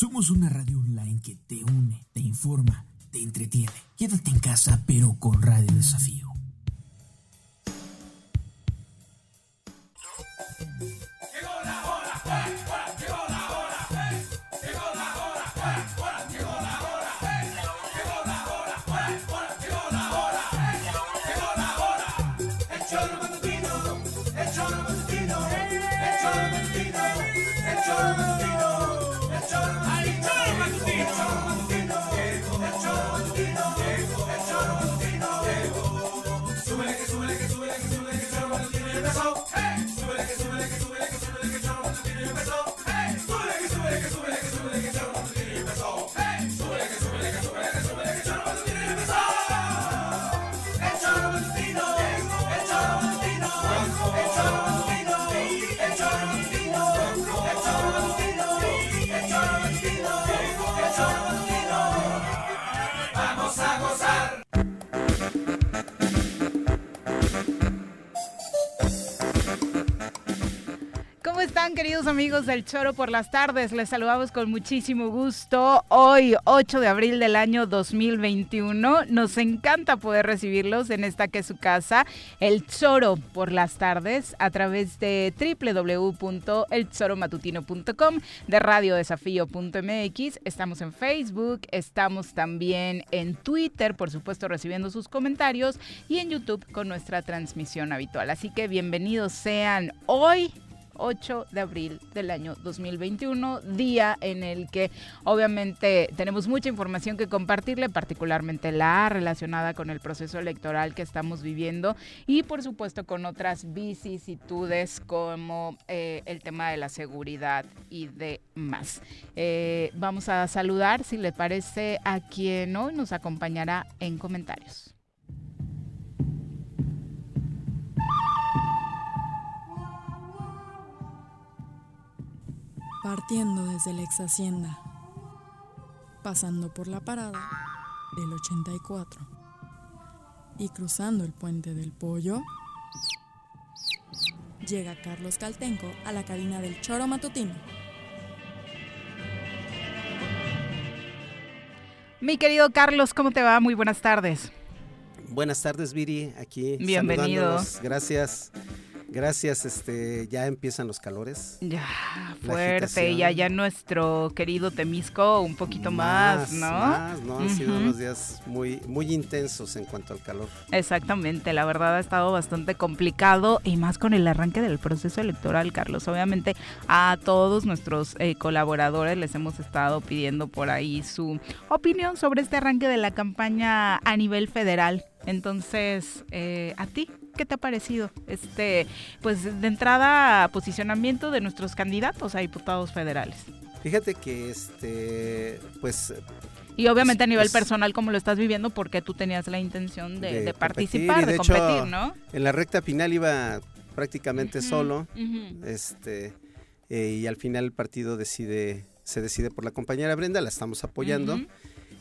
Somos una radio online que te une, te informa, te entretiene. Quédate en casa, pero con Radio Desafío. Queridos amigos del Choro por las tardes? Les saludamos con muchísimo gusto. Hoy, 8 de abril del año 2021. Nos encanta poder recibirlos en esta que es su casa, El Choro por las tardes, a través de www.elchoromatutino.com, de radiodesafío.mx. Estamos en Facebook, estamos también en Twitter, por supuesto, recibiendo sus comentarios, y en YouTube con nuestra transmisión habitual. Así que bienvenidos sean hoy 8 de abril del año 2021, día en el que obviamente tenemos mucha información que compartirle, particularmente la relacionada con el proceso electoral que estamos viviendo y por supuesto con otras vicisitudes como eh, el tema de la seguridad y demás. Eh, vamos a saludar, si le parece, a quien hoy nos acompañará en comentarios. Partiendo desde la ex hacienda, pasando por la parada del 84 y cruzando el puente del pollo, llega Carlos Caltenco a la cabina del choro matutino. Mi querido Carlos, ¿cómo te va? Muy buenas tardes. Buenas tardes, Viri, aquí. Bienvenido. Gracias. Gracias, este, ya empiezan los calores. Ya, fuerte, ya ya nuestro querido Temisco un poquito más, ¿no? Más, ¿no? Han sido unos días muy, muy intensos en cuanto al calor. Exactamente, la verdad ha estado bastante complicado y más con el arranque del proceso electoral, Carlos. Obviamente a todos nuestros eh, colaboradores les hemos estado pidiendo por ahí su opinión sobre este arranque de la campaña a nivel federal. Entonces, eh, ¿a ti qué te ha parecido? Este, pues de entrada, posicionamiento de nuestros candidatos a diputados federales. Fíjate que este, pues y obviamente a nivel personal, ¿cómo lo estás viviendo? Porque tú tenías la intención de, participar, de, competir, ¿no? En la recta final iba prácticamente solo, este, eh, y al final el partido decide, se decide por la compañera Brenda, la estamos apoyando.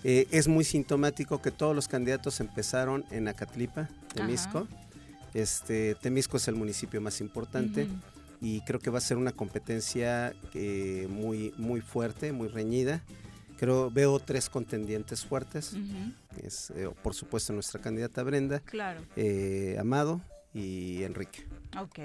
Eh, es muy sintomático que todos los candidatos empezaron en Acatlipa, Temisco. Este, Temisco es el municipio más importante y creo que va a ser una competencia eh, muy, muy fuerte, muy reñida. Creo, veo tres contendientes fuertes. es, eh, por supuesto, nuestra candidata Brenda, claro. Amado y Enrique. Ok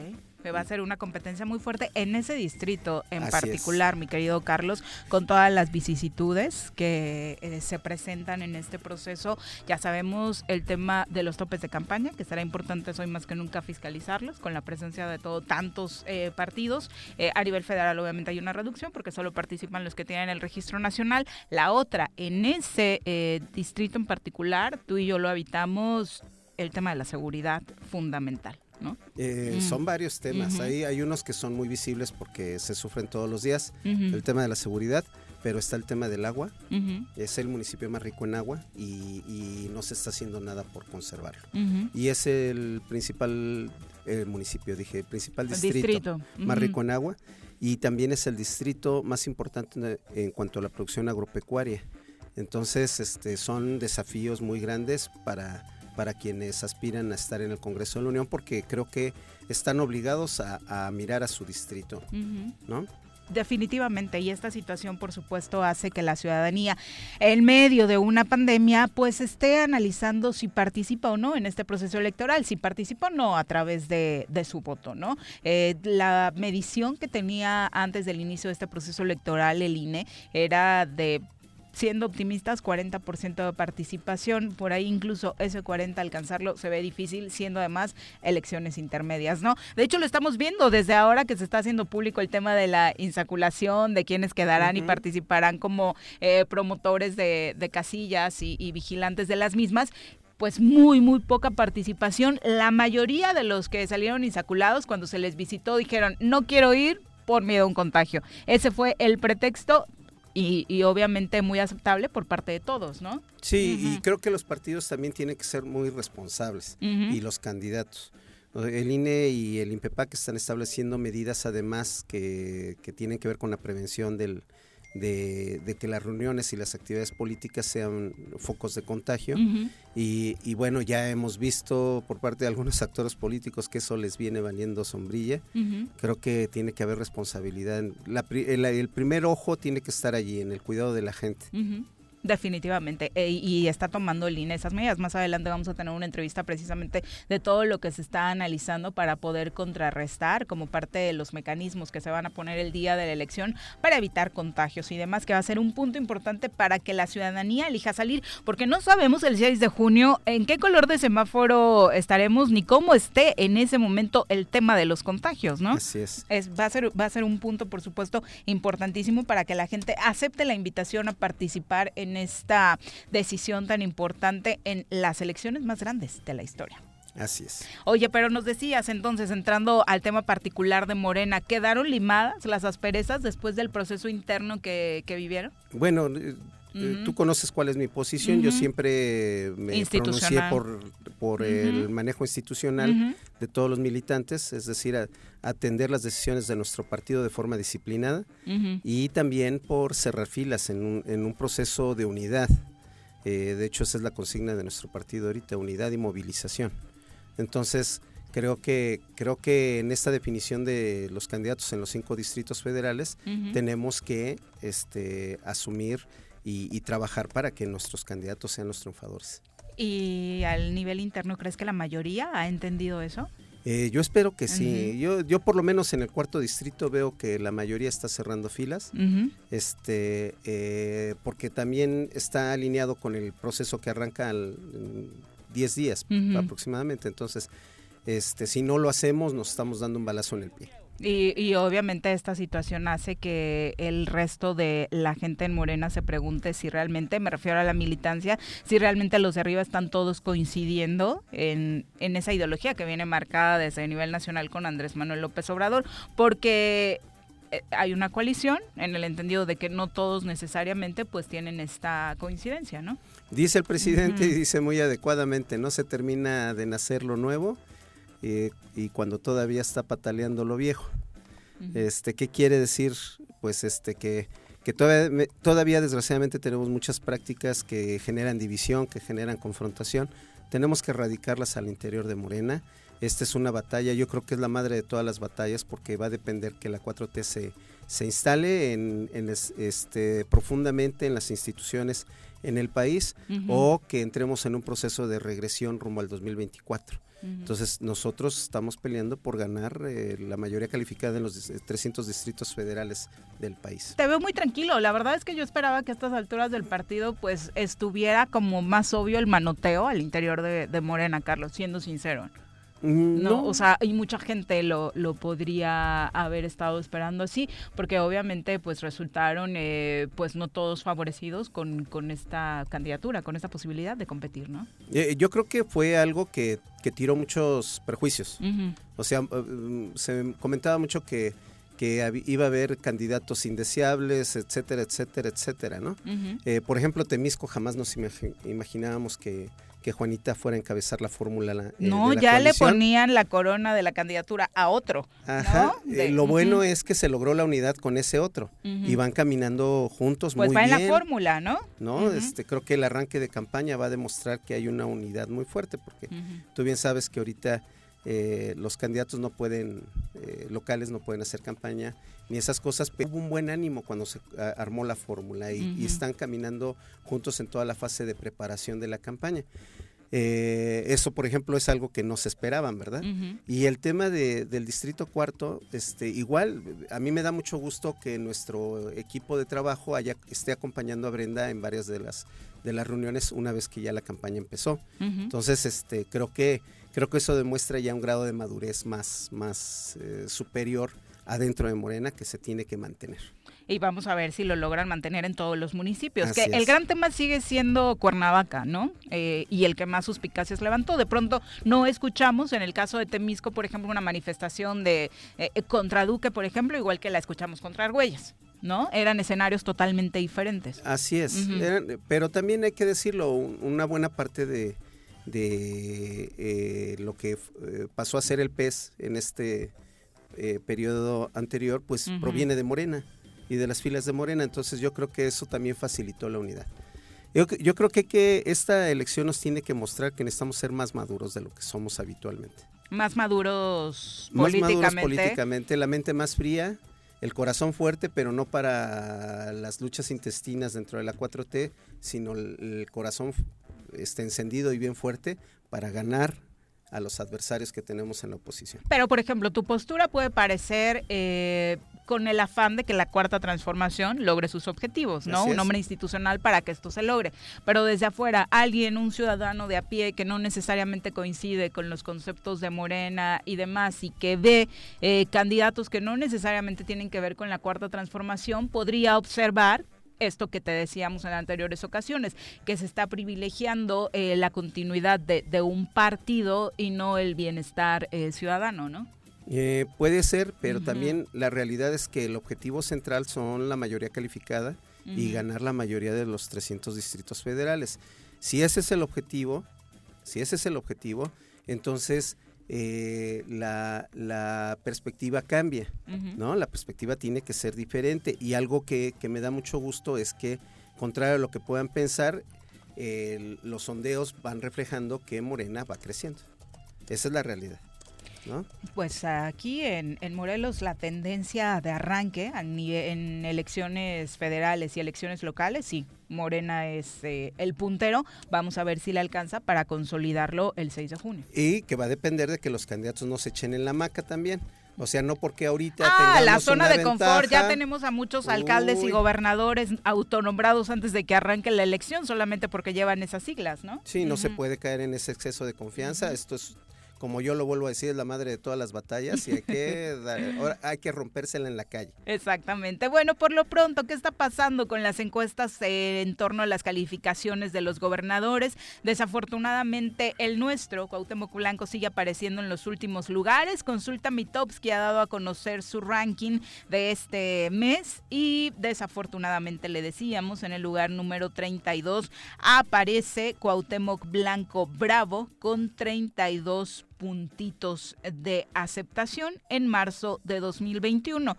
va a ser una competencia muy fuerte en ese distrito en particular, mi querido Carlos, con todas las vicisitudes que eh, se presentan en este proceso. Ya sabemos el tema de los topes de campaña, que será importante hoy más que nunca fiscalizarlos con la presencia de todo tantos eh, partidos. Eh, a nivel federal obviamente hay una reducción porque solo participan los que tienen el registro nacional. La otra, en ese distrito en particular, tú y yo lo habitamos, el tema de la seguridad fundamental. Eh, mm. Son varios temas. hay unos que son muy visibles porque se sufren todos los días. El tema de la seguridad, pero está el tema del agua. Es el municipio más rico en agua y, no se está haciendo nada por conservarlo. Y es el principal el municipio, dije, el principal distrito, más rico en agua y también es el distrito más importante en cuanto a la producción agropecuaria. Entonces, este, son desafíos muy grandes para para quienes aspiran a estar en el Congreso de la Unión porque creo que están obligados a, mirar a su distrito, ¿no? definitivamente. Y esta situación, por supuesto, hace que la ciudadanía, en medio de una pandemia, pues esté analizando si participa o no en este proceso electoral, si participa o no a través de, su voto, ¿no? Eh, la medición que tenía antes del inicio de este proceso electoral el INE era de siendo optimistas, 40% de participación, por ahí incluso ese 40 alcanzarlo se ve difícil, siendo además elecciones intermedias, ¿no? De hecho, lo estamos viendo desde ahora que se está haciendo público el tema de la insaculación, de quienes quedarán y participarán como eh, promotores de, casillas y, y vigilantes de las mismas, pues muy, muy poca participación. La mayoría de los que salieron insaculados cuando se les visitó dijeron, no quiero ir por miedo a un contagio. Ese fue el pretexto y, obviamente muy aceptable por parte de todos, ¿no? Sí, y creo que los partidos también tienen que ser muy responsables y los candidatos. El INE y el INPEPAC están estableciendo medidas además que, que tienen que ver con la prevención del, de, que las reuniones y las actividades políticas sean focos de contagio. y, bueno, ya hemos visto por parte de algunos actores políticos que eso les viene valiendo sombrilla. Creo que tiene que haber responsabilidad. el, primer ojo tiene que estar allí, en el cuidado de la gente. Definitivamente, e, y está tomando el INE esas medidas. Más adelante vamos a tener una entrevista precisamente de todo lo que se está analizando para poder contrarrestar como parte de los mecanismos que se van a poner el día de la elección para evitar contagios y demás, que va a ser un punto importante para que la ciudadanía elija salir, porque no sabemos el 6 de junio en qué color de semáforo estaremos ni cómo esté en ese momento el tema de los contagios, ¿no? Así es. es va, a ser, va a ser un punto, por supuesto, importantísimo para que la gente acepte la invitación a participar en esta decisión tan importante en las elecciones más grandes de la historia. Así es. Oye, pero nos decías entonces, entrando al tema particular de Morena, ¿quedaron limadas las asperezas después del proceso interno que, vivieron? Bueno, tú conoces cuál es mi posición. Yo siempre me pronuncié por, por el manejo institucional de todos los militantes, es decir, atender las decisiones de nuestro partido de forma disciplinada y también por cerrar filas en un, en un proceso de unidad. Eh, de hecho, esa es la consigna de nuestro partido ahorita, unidad y movilización. Entonces, creo que creo que en esta definición de los candidatos en los cinco distritos federales tenemos que este, asumir y, trabajar para que nuestros candidatos sean los triunfadores. ¿Y al nivel interno crees que la mayoría ha entendido eso? Eh, yo espero que sí. yo, yo por lo menos en el cuarto distrito veo que la mayoría está cerrando filas, este, eh, porque también está alineado con el proceso que arranca al, 10 días aproximadamente. Entonces, este, si no lo hacemos, nos estamos dando un balazo en el pie. Y, obviamente esta situación hace que el resto de la gente en Morena se pregunte si realmente, me refiero a la militancia, si realmente los de arriba están todos coincidiendo en, en esa ideología que viene marcada desde el nivel nacional con Andrés Manuel López Obrador, porque eh, hay una coalición en el entendido de que no todos necesariamente pues tienen esta coincidencia, ¿no? Dice el presidente y dice muy adecuadamente, no se termina de nacer lo nuevo y cuando todavía está pataleando lo viejo. Este, ¿qué quiere decir? Pues este que, que todavía, todavía desgraciadamente tenemos muchas prácticas que generan división, que generan confrontación. Tenemos que erradicarlas al interior de Morena. Esta es una batalla, yo creo que es la madre de todas las batallas porque va a depender que la 4T se, se instale en, este, profundamente en las instituciones en el país o que entremos en un proceso de regresión rumbo al 2024. Entonces nosotros estamos peleando por ganar eh, la mayoría calificada en los 300 distritos federales del país. Te veo muy tranquilo. La verdad es que yo esperaba que a estas alturas del partido pues estuviera como más obvio el manoteo al interior de, de Morena, Carlos, siendo sincero. No, o sea, y mucha gente lo, lo podría haber estado esperando así, porque obviamente pues resultaron eh, pues no todos favorecidos con, con, esta candidatura, con esta posibilidad de competir, ¿no? Eh, yo creo que fue algo que, que tiró muchos perjuicios. O sea, eh, se comentaba mucho que que iba a haber candidatos indeseables, etcétera, etcétera, etcétera, ¿no? por ejemplo, Temisco jamás nos imaginábamos que, que Juanita fuera a encabezar la fórmula. Eh, no, ya le ponían la corona de la candidatura a otro. Ajá. Eh, lo bueno es que se logró la unidad con ese otro y van caminando juntos pues muy bien. Pues va en la fórmula, ¿no? No, este, creo que el arranque de campaña va a demostrar que hay una unidad muy fuerte porque tú bien sabes que ahorita eh, los candidatos no pueden, eh, locales no pueden hacer campaña ni esas cosas, pero hubo un buen ánimo cuando se armó la fórmula y, están caminando juntos en toda la fase de preparación de la campaña. Eh, eso, por ejemplo, es algo que no se esperaban, ¿verdad? Y el tema del distrito cuarto, este, igual, a mí me da mucho gusto que nuestro equipo de trabajo haya, esté acompañando a Brenda en varias de las, de las reuniones una vez que ya la campaña empezó. Entonces, este, creo que creo que eso demuestra ya un grado de madurez más, más eh, superior adentro de Morena que se tiene que mantener. Y vamos a ver si lo logran mantener en todos los municipios. que el gran tema sigue siendo Cuernavaca, ¿no? Eh, y el que más suspicacias levantó. De pronto no escuchamos, en el caso de Temisco, por ejemplo, una manifestación de eh, contra Duque, por ejemplo, igual que la escuchamos contra Argüelles. ¿no? Eran escenarios totalmente diferentes. Así es, pero también hay que decirlo, una buena parte de, de eh, lo que eh, pasó a ser el pez en este eh, periodo anterior, pues proviene de Morena y de las filas de Morena. Entonces yo creo que eso también facilitó la unidad. Yo, yo creo que, que esta elección nos tiene que mostrar que necesitamos ser más maduros de lo que somos habitualmente. Más maduros políticamente. Más maduros políticamente, la mente más fría, el corazón fuerte, pero no para las luchas intestinas dentro de la 4T, sino el, el corazón esté encendido y bien fuerte para ganar a los adversarios que tenemos en la oposición. Pero, por ejemplo, tu postura puede parecer eh, con el afán de que la cuarta transformación logre sus objetivos, ¿no? Un hombre institucional para que esto se logre. Pero desde afuera, alguien, un ciudadano de a pie que no necesariamente coincide con los conceptos de Morena y demás y que ve eh, candidatos que no necesariamente tienen que ver con la cuarta transformación, podría observar esto que te decíamos en anteriores ocasiones, que se está privilegiando eh, la continuidad de, un partido y no el bienestar eh, ciudadano, ¿no? Eh, puede ser, pero también la realidad es que el objetivo central son la mayoría calificada y ganar la mayoría de los 300 distritos federales. Si ese es el objetivo, si ese es el objetivo, entonces eh, la, perspectiva cambia, ¿no? La perspectiva tiene que ser diferente y algo que, me da mucho gusto es que, contrario a lo que puedan pensar, los sondeos van reflejando que Morena va creciendo. Esa es la realidad. Pues aquí en, Morelos la tendencia de arranque en elecciones federales y elecciones locales, sí, Morena es eh, el puntero. Vamos a ver si le alcanza para consolidarlo el 6 de junio. Y que va a depender de que los candidatos no se echen en la maca también. O sea, no porque ahorita. Ah, la zona de confort. Ya tenemos a muchos alcaldes y gobernadores autonombrados antes de que arranque la elección, solamente porque llevan esas siglas, ¿no? Sí, no se puede caer en ese exceso de confianza. Esto es como yo lo vuelvo a decir, es la madre de todas las batallas y hay que, hay que rompérsela en la calle. Exactamente. Bueno, por lo pronto, ¿qué está pasando con las encuestas en torno a las calificaciones de los gobernadores? Desafortunadamente, el nuestro, Cuauhtémoc Blanco, sigue apareciendo en los últimos lugares. Consulta Mitowski ha dado a conocer su ranking de este mes y desafortunadamente le decíamos, en el lugar número 32 aparece Cuauhtémoc Blanco Bravo con 32 puntitos de aceptación en marzo de 2021.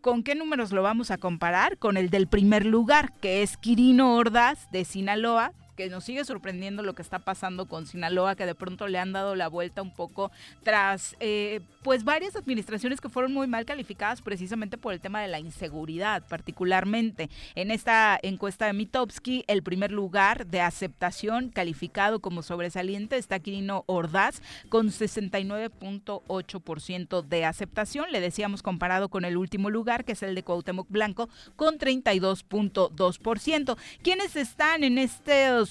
¿Con qué números lo vamos a comparar? Con el del primer lugar, que es Quirino Ordaz de Sinaloa, que nos sigue sorprendiendo lo que está pasando con Sinaloa, que de pronto le han dado la vuelta un poco tras eh, pues varias administraciones que fueron muy mal calificadas precisamente por el tema de la inseguridad, particularmente. En esta encuesta de Mitowski, el primer lugar de aceptación calificado como sobresaliente está Quirino Ordaz con 69.8% de aceptación, le decíamos comparado con el último lugar, que es el de Cuauhtémoc Blanco, con 32.2%. ¿Quiénes están en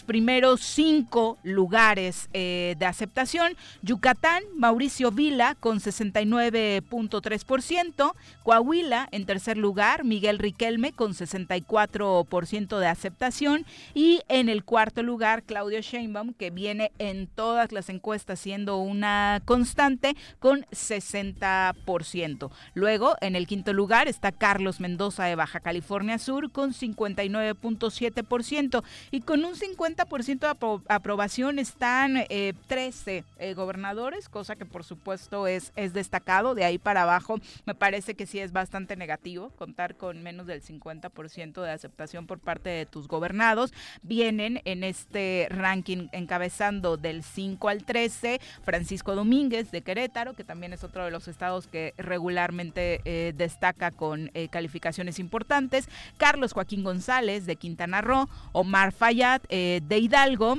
primeros cinco lugares eh, de aceptación. Yucatán, Mauricio Vila con 69.3%. Coahuila en tercer lugar, Miguel Riquelme con 64% de aceptación. Y en el cuarto lugar, Claudio Sheinbaum, que viene en todas las encuestas siendo una constante con 60%. Luego, en el quinto lugar está Carlos Mendoza de Baja California Sur con 59.7% y con un 50 50% de aprobación están 13 gobernadores, cosa que por supuesto es, es destacado. De ahí para abajo me parece que sí es bastante negativo contar con menos del 50% de aceptación por parte de tus gobernados. Vienen en este ranking encabezando del 5 al 13 Francisco Domínguez de Querétaro, que también es otro de los estados que regularmente eh, destaca con eh, calificaciones importantes, Carlos Joaquín González de Quintana Roo, Omar Fayad eh, de Hidalgo,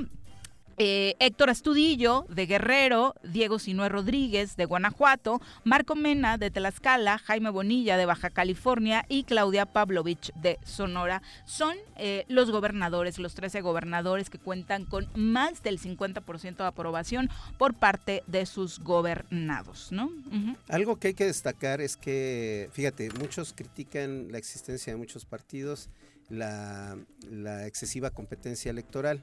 eh, Héctor Astudillo de Guerrero, Diego Sinué Rodríguez de Guanajuato, Marco Mena de Tlaxcala, Jaime Bonilla de Baja California y Claudia Pavlovich de Sonora son eh, los gobernadores, los 13 gobernadores que cuentan con más del 50% de aprobación por parte de sus gobernados. ¿no? Algo que hay que destacar es que, fíjate, muchos critican la existencia de muchos partidos, la, excesiva competencia electoral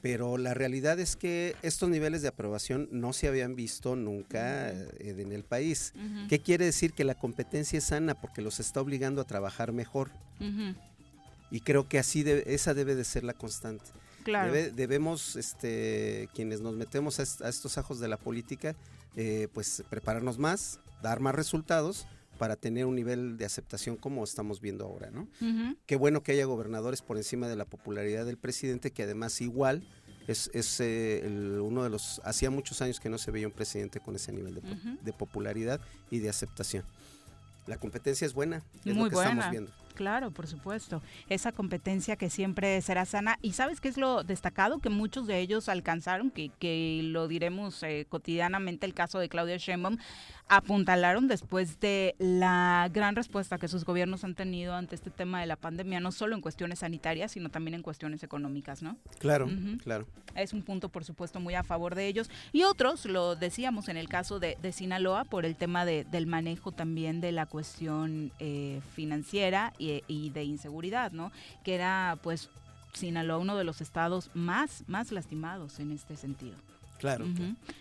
pero la realidad es que estos niveles de aprobación no se habían visto nunca eh, en el país. ¿Qué quiere decir? Que la competencia es sana porque los está obligando a trabajar mejor. Y creo que así esa debe de ser la constante. Claro. debemos, este, quienes nos metemos a, estos ajos de la política, eh, pues prepararnos más, dar más resultados para tener un nivel de aceptación como estamos viendo ahora, ¿no? Qué bueno que haya gobernadores por encima de la popularidad del presidente, que además igual es, es eh, uno de los, hacía muchos años que no se veía un presidente con ese nivel de, popularidad y de aceptación. La competencia es buena, es lo que estamos viendo. Claro, por supuesto. Esa competencia que siempre será sana. ¿Y sabes qué es lo destacado? Que muchos de ellos alcanzaron, que, que lo diremos eh, cotidianamente, el caso de Claudia Sheinbaum, apuntalaron después de la gran respuesta que sus gobiernos han tenido ante este tema de la pandemia, no solo en cuestiones sanitarias, sino también en cuestiones económicas, ¿no? Claro, claro. Es un punto, por supuesto, muy a favor de ellos. Y otros, lo decíamos en el caso de, Sinaloa, por el tema de, del manejo también de la cuestión eh, financiera y, y de inseguridad, ¿no? Que era, pues, Sinaloa uno de los estados más, más lastimados en este sentido. Claro.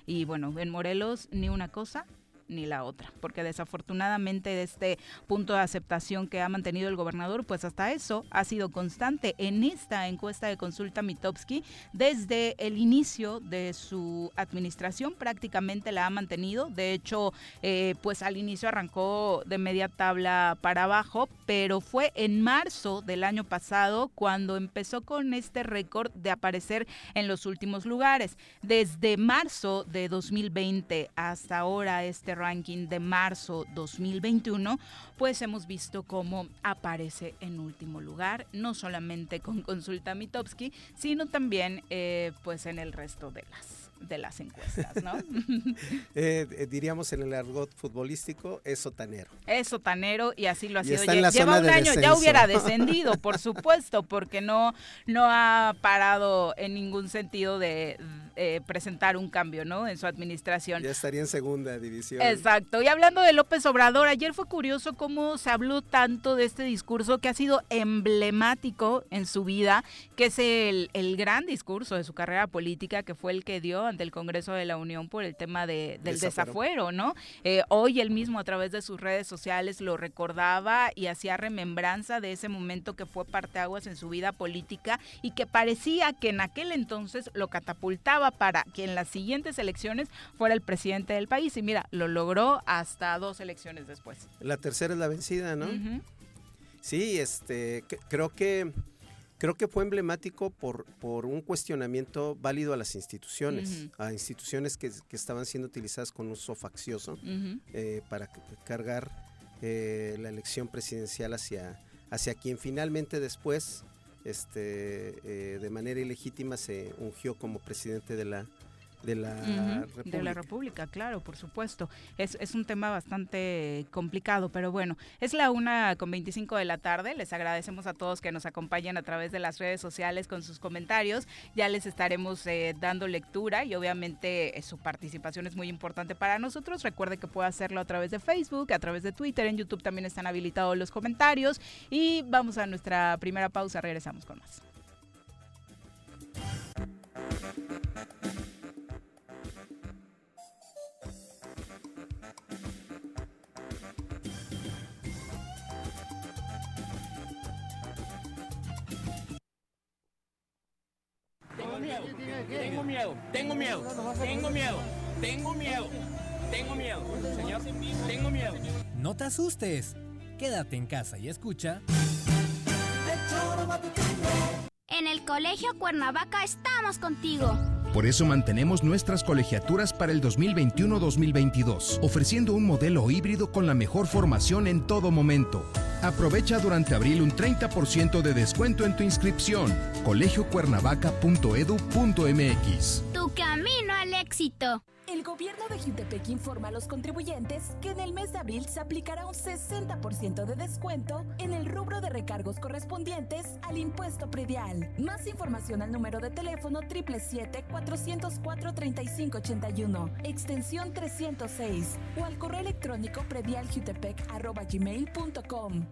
Y bueno, en Morelos ni una cosa ni la otra, porque desafortunadamente de este punto de aceptación que ha mantenido el gobernador, pues hasta eso ha sido constante en esta encuesta de consulta Mitowski desde el inicio de su administración prácticamente la ha mantenido, de hecho eh, pues al inicio arrancó de media tabla para abajo, pero fue en marzo del año pasado cuando empezó con este récord de aparecer en los últimos lugares. Desde marzo de 2020 hasta ahora este ranking de marzo 2021, pues hemos visto cómo aparece en último lugar, no solamente con Consulta Mitowski, sino también eh, pues en el resto de las de las encuestas, ¿no? Eh, eh, diríamos en el argot futbolístico, es sotanero. Es sotanero y así lo ha sido. Lleva un año, ya hubiera descendido, por supuesto, porque no, no ha parado en ningún sentido de eh, presentar un cambio, ¿no? En su administración. Ya estaría en segunda división. Exacto. Y hablando de López Obrador, ayer fue curioso cómo se habló tanto de este discurso que ha sido emblemático en su vida, que es el, el gran discurso de su carrera política, que fue el que dio ante el Congreso de la Unión por el tema de, del desafuero, ¿no? Eh, hoy él mismo a través de sus redes sociales lo recordaba y hacía remembranza de ese momento que fue parteaguas en su vida política y que parecía que en aquel entonces lo catapultaba para que en las siguientes elecciones fuera el presidente del país. Y mira, lo logró hasta dos elecciones después. La tercera es la vencida, ¿no? Sí, este, creo que creo que fue emblemático por, por un cuestionamiento válido a las instituciones, a instituciones que, estaban siendo utilizadas con uso faccioso eh, para cargar eh, la elección presidencial hacia, hacia quien finalmente después, este, eh, de manera ilegítima, se ungió como presidente de la, de la, República. de la República. claro, por supuesto. Es, es un tema bastante complicado, pero bueno, es la una con 25 de la tarde. Les agradecemos a todos que nos acompañan a través de las redes sociales con sus comentarios. Ya les estaremos eh, dando lectura y obviamente eh, su participación es muy importante para nosotros. Recuerde que puede hacerlo a través de Facebook, a través de Twitter, en YouTube también están habilitados los comentarios. Y vamos a nuestra primera pausa, regresamos con más. Miedo, tengo miedo, tengo miedo, tengo miedo, tengo miedo, tengo miedo, señor, tengo miedo. No te asustes, quédate en casa y escucha. En el Colegio Cuernavaca estamos contigo. Por eso mantenemos nuestras colegiaturas para el 2021-2022, ofreciendo un modelo híbrido con la mejor formación en todo momento. Aprovecha durante abril un 30% de descuento en tu inscripción. colegiocuernavaca.edu.mx. Tu camino al éxito. El gobierno de Jutepec informa a los contribuyentes que en el mes de abril se aplicará un 60% de descuento en el rubro de recargos correspondientes al impuesto predial. Más información al número de teléfono 777-404-3581, extensión 306 o al correo electrónico predialjutepec.gmail.com.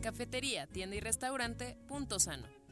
Cafetería, tienda y restaurante Punto Sano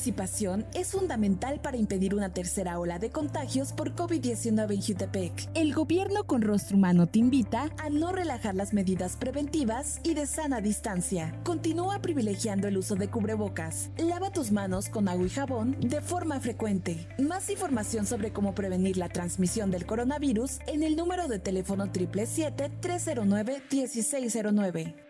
Participación es fundamental para impedir una tercera ola de contagios por COVID-19 en Jutepec. El gobierno con rostro humano te invita a no relajar las medidas preventivas y de sana distancia. Continúa privilegiando el uso de cubrebocas. Lava tus manos con agua y jabón de forma frecuente. Más información sobre cómo prevenir la transmisión del coronavirus en el número de teléfono 777-309-1609.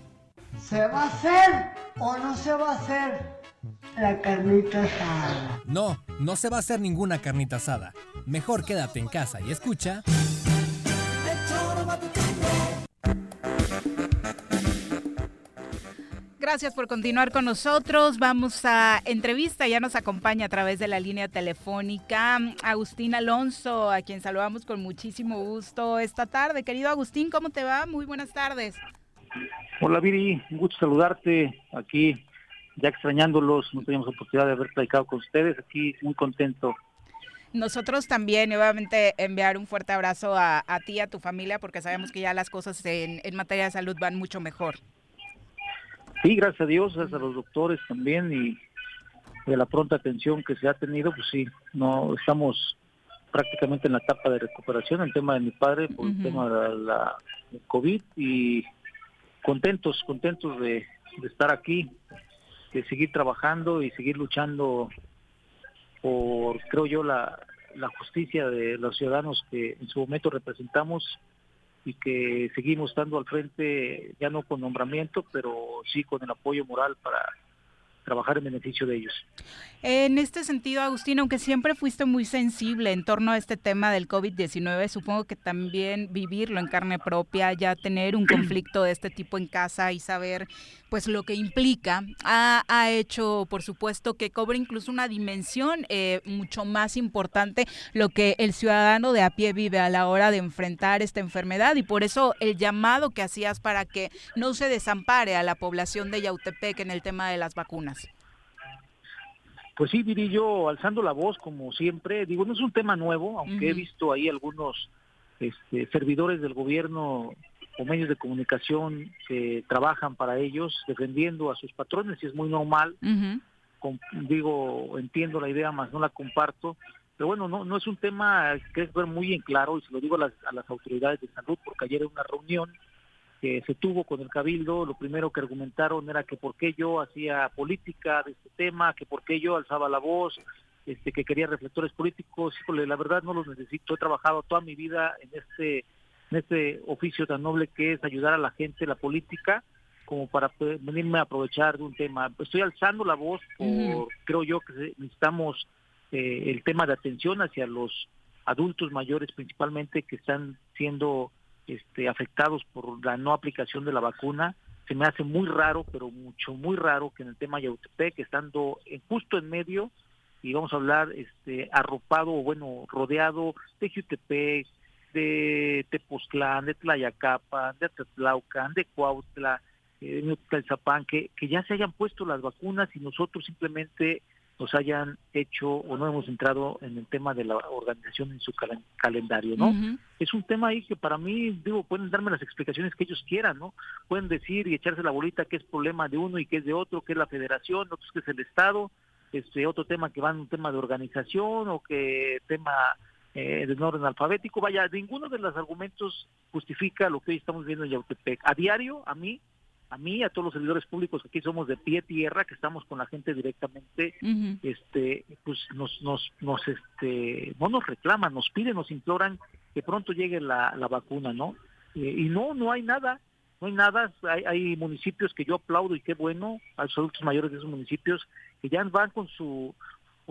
¿Se va a hacer o no se va a hacer la carnita asada? No, no se va a hacer ninguna carnita asada. Mejor quédate en casa y escucha. Gracias por continuar con nosotros. Vamos a entrevista. Ya nos acompaña a través de la línea telefónica Agustín Alonso, a quien saludamos con muchísimo gusto esta tarde. Querido Agustín, ¿cómo te va? Muy buenas tardes. Hola Viri, un gusto saludarte aquí, ya extrañándolos, no teníamos oportunidad de haber platicado con ustedes, aquí muy contento. Nosotros también, obviamente, enviar un fuerte abrazo a, ti y a tu familia, porque sabemos que ya las cosas en, materia de salud van mucho mejor. Sí, gracias a Dios, gracias a los doctores también y de la pronta atención que se ha tenido, pues sí, no estamos prácticamente en la etapa de recuperación, el tema de mi padre por el tema de la COVID y contentos, contentos de, estar aquí, de seguir trabajando y seguir luchando por, creo yo, la, la justicia de los ciudadanos que en su momento representamos y que seguimos estando al frente, ya no con nombramiento, pero sí con el apoyo moral para trabajar en beneficio de ellos. En este sentido, Agustín, aunque siempre fuiste muy sensible en torno a este tema del COVID-19, supongo que también vivirlo en carne propia, ya tener un conflicto de este tipo en casa y saber pues lo que implica, ha, hecho, por supuesto, que cobre incluso una dimensión eh, mucho más importante lo que el ciudadano de a pie vive a la hora de enfrentar esta enfermedad y por eso el llamado que hacías para que no se desampare a la población de Yautepec en el tema de las vacunas. Pues sí, diría yo, alzando la voz como siempre, digo, no es un tema nuevo, aunque he visto ahí algunos este, servidores del gobierno o medios de comunicación que trabajan para ellos, defendiendo a sus patrones, y es muy normal. digo, entiendo la idea, más no la comparto. Pero bueno, no, no es un tema que es ver muy en claro, y se lo digo a las, a las autoridades de salud, porque ayer en una reunión que se tuvo con el Cabildo, lo primero que argumentaron era que por qué yo hacía política de este tema, que por qué yo alzaba la voz, este, que quería reflectores políticos. Híjole, la verdad no los necesito. He trabajado toda mi vida en este, en este oficio tan noble que es ayudar a la gente, la política, como para venirme a aprovechar de un tema. Estoy alzando la voz por, creo yo que necesitamos eh, el tema de atención hacia los adultos mayores principalmente que están siendo este, afectados por la no aplicación de la vacuna. Se me hace muy raro, pero mucho, muy raro que en el tema Yautepec, estando justo en medio, y vamos a hablar este, arropado o bueno, rodeado de Jutepec, de Tepoztlán, de Tlayacapan, de Tetlaucan, de Cuautla, eh, de Tlalzapán, que, que ya se hayan puesto las vacunas y nosotros simplemente nos hayan hecho o no hemos entrado en el tema de la organización en su calendario, ¿no? Es un tema ahí que para mí, digo, pueden darme las explicaciones que ellos quieran, ¿no? Pueden decir y echarse la bolita que es problema de uno y que es de otro, que es la federación, otros que es el Estado, este otro tema que va en un tema de organización o que tema eh, de orden alfabético, vaya, ninguno de los argumentos justifica lo que hoy estamos viendo en Yautepec. A diario, a mí, a mí, a todos los servidores públicos que aquí somos de pie tierra, que estamos con la gente directamente, este, pues nos, nos, nos, este, no nos reclaman, nos piden, nos imploran que pronto llegue la, la vacuna, ¿no? Eh, y no, no hay nada, no hay nada, hay, hay municipios que yo aplaudo y qué bueno, a los adultos mayores de esos municipios que ya van con su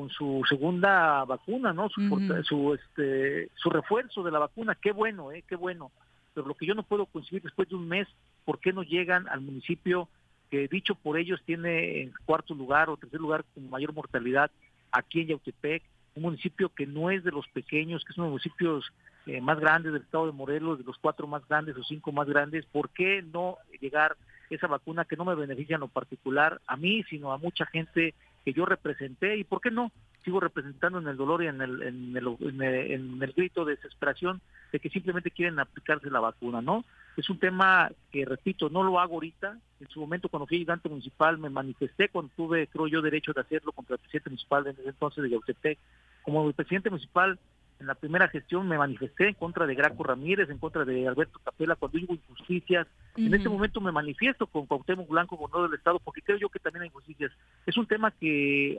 con su segunda vacuna, ¿no? Su, su, este, su refuerzo de la vacuna, qué bueno, ¿eh? Qué bueno. Pero lo que yo no puedo conseguir después de un mes ¿por qué no llegan al municipio que dicho por ellos tiene en cuarto lugar o tercer lugar con mayor mortalidad aquí en Yautepec, un municipio que no es de los pequeños, que es uno de los municipios eh, más grandes del estado de Morelos, de los cuatro más grandes o cinco más grandes, ¿por qué no llegar esa vacuna que no me beneficia en lo particular a mí, sino a mucha gente que yo representé y por qué no sigo representando en el dolor y en el, en el, en el, grito de desesperación de que simplemente quieren aplicarse la vacuna, ¿no? Es un tema que, repito, no lo hago ahorita. En su momento, cuando fui ayudante municipal, me manifesté cuando tuve, creo yo, derecho de hacerlo contra el presidente municipal de entonces de Yautepec. Como el presidente municipal, en la primera gestión me manifesté en contra de Graco Ramírez, en contra de Alberto Capela, cuando hubo injusticias. En este momento me manifiesto con Cuauhtémoc Blanco, gobernador del Estado, porque creo yo que también hay injusticias. Es un tema que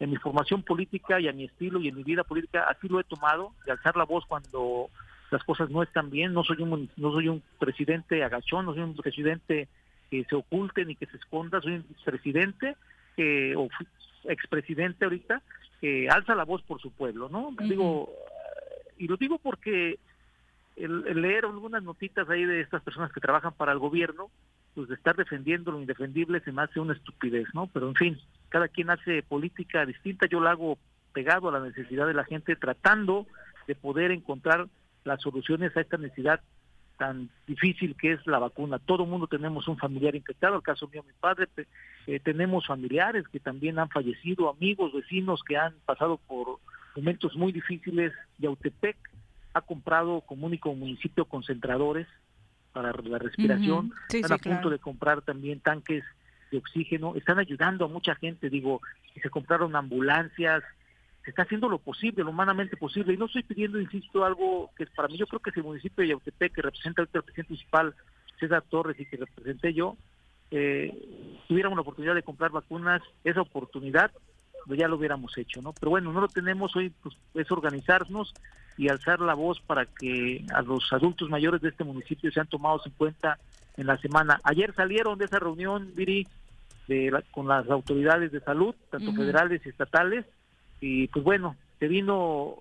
en mi formación política y a mi estilo y en mi vida política así lo he tomado, de alzar la voz cuando las cosas no están bien, no soy un no soy un presidente agachón, no soy un presidente que se oculte ni que se esconda, soy un presidente que o expresidente ahorita que alza la voz por su pueblo, ¿no? Digo y lo digo porque el, leer algunas notitas ahí de estas personas que trabajan para el gobierno, pues de estar defendiendo lo indefendible se me hace una estupidez, ¿no? Pero en fin, cada quien hace política distinta, yo la hago pegado a la necesidad de la gente, tratando de poder encontrar las soluciones a esta necesidad tan difícil que es la vacuna. Todo mundo tenemos un familiar infectado, el caso mío, mi padre, eh, tenemos familiares que también han fallecido, amigos, vecinos que han pasado por momentos muy difíciles. Yautepec ha comprado como único municipio concentradores para la respiración, están a punto de comprar también tanques de oxígeno, están ayudando a mucha gente, digo, se compraron ambulancias, se está haciendo lo posible, lo humanamente posible, y no estoy pidiendo, insisto, algo que para mí yo creo que es el municipio de Yautepec, que representa el presidente municipal César Torres y que representé yo, eh, tuviéramos la oportunidad de comprar vacunas, esa oportunidad ya lo hubiéramos hecho, ¿no? Pero bueno, no lo tenemos hoy, pues es organizarnos y alzar la voz para que a los adultos mayores de este municipio sean tomados en cuenta en la semana. Ayer salieron de esa reunión, Viri, de con las autoridades de salud, tanto federales y estatales, y pues bueno, te vino,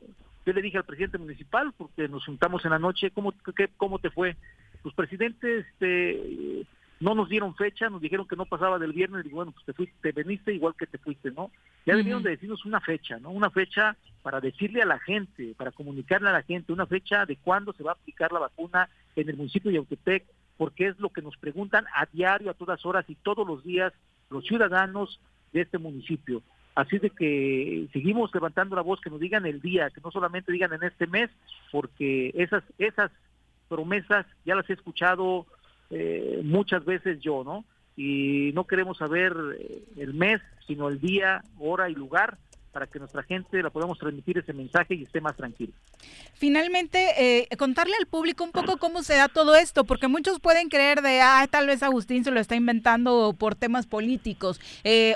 yo le dije al presidente municipal, porque nos juntamos en la noche, ¿cómo, qué, cómo te fue? Los presidentes este, no nos dieron fecha, nos dijeron que no pasaba del viernes, y bueno, pues te fuiste, te veniste igual que te fuiste, ¿no? Ya debieron de decirnos una fecha, ¿no? Una fecha para decirle a la gente, para comunicarle a la gente, una fecha de cuándo se va a aplicar la vacuna en el municipio de Yautepec, porque es lo que nos preguntan a diario, a todas horas y todos los días los ciudadanos de este municipio. Así de que seguimos levantando la voz, que nos digan el día, que no solamente digan en este mes, porque esas, esas promesas ya las he escuchado eh, muchas veces yo, ¿no? Y no queremos saber eh, el mes, sino el día, hora y lugar para que nuestra gente la podamos transmitir ese mensaje y esté más tranquila. Finalmente, eh, contarle al público un poco cómo se da todo esto, porque muchos pueden creer de, ah, tal vez Agustín se lo está inventando por temas políticos.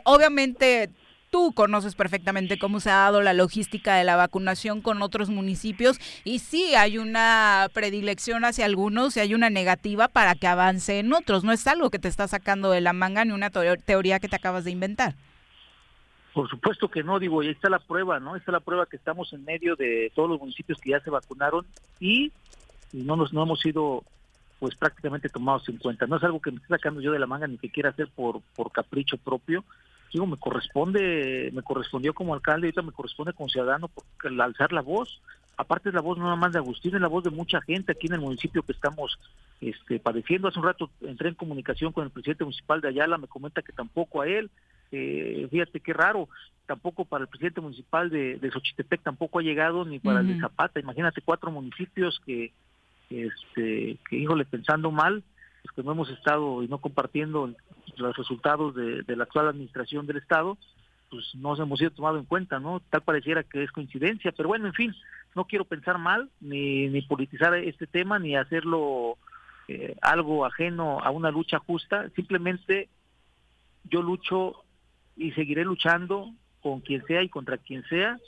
obviamente tú conoces perfectamente cómo se ha dado la logística de la vacunación con otros municipios y sí hay una predilección hacia algunos y hay una negativa para que avance en otros. No es algo que te está sacando de la manga ni una teoría que te acabas de inventar. Por supuesto que no, digo, y está la prueba, ¿no? Está la prueba que estamos en medio de todos los municipios que ya se vacunaron y, no nos no hemos sido pues prácticamente tomados en cuenta. No es algo que me esté sacando yo de la manga ni que quiera hacer por, por capricho propio, digo, me corresponde, me correspondió como alcalde, ahorita me corresponde como ciudadano porque al alzar la voz, aparte es la voz no nada más de Agustín, es la voz de mucha gente aquí en el municipio que estamos este, padeciendo. Hace un rato entré en comunicación con el presidente municipal de Ayala, me comenta que tampoco a él, eh, fíjate qué raro, tampoco para el presidente municipal de, de Xochitepec tampoco ha llegado, ni para el de Zapata. Imagínate cuatro municipios que, este, que híjole, pensando mal, pues que no hemos estado y no compartiendo los resultados de, la actual administración del Estado, pues no hemos sido tomado en cuenta, ¿no? Tal pareciera que es coincidencia, pero bueno, en fin, no quiero pensar mal, ni, ni politizar este tema, ni hacerlo eh, algo ajeno a una lucha justa, simplemente yo lucho y seguiré luchando con quien sea y contra quien sea,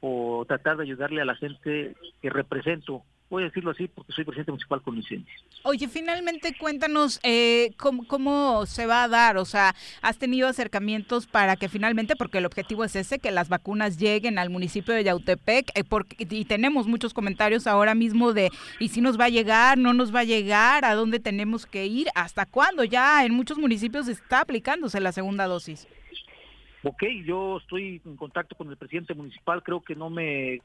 o tratar de ayudarle a la gente que represento voy a decirlo así porque soy presidente municipal con licencia. Oye, finalmente cuéntanos eh, cómo, se va a dar, o sea, has tenido acercamientos para que finalmente, porque el objetivo es ese, que las vacunas lleguen al municipio de Yautepec, eh, porque, y tenemos muchos comentarios ahora mismo de, ¿y si nos va a llegar, no nos va a llegar, a dónde tenemos que ir, hasta cuándo? Ya en muchos municipios está aplicándose la segunda dosis. Ok, yo estoy en contacto con el presidente municipal, creo que no me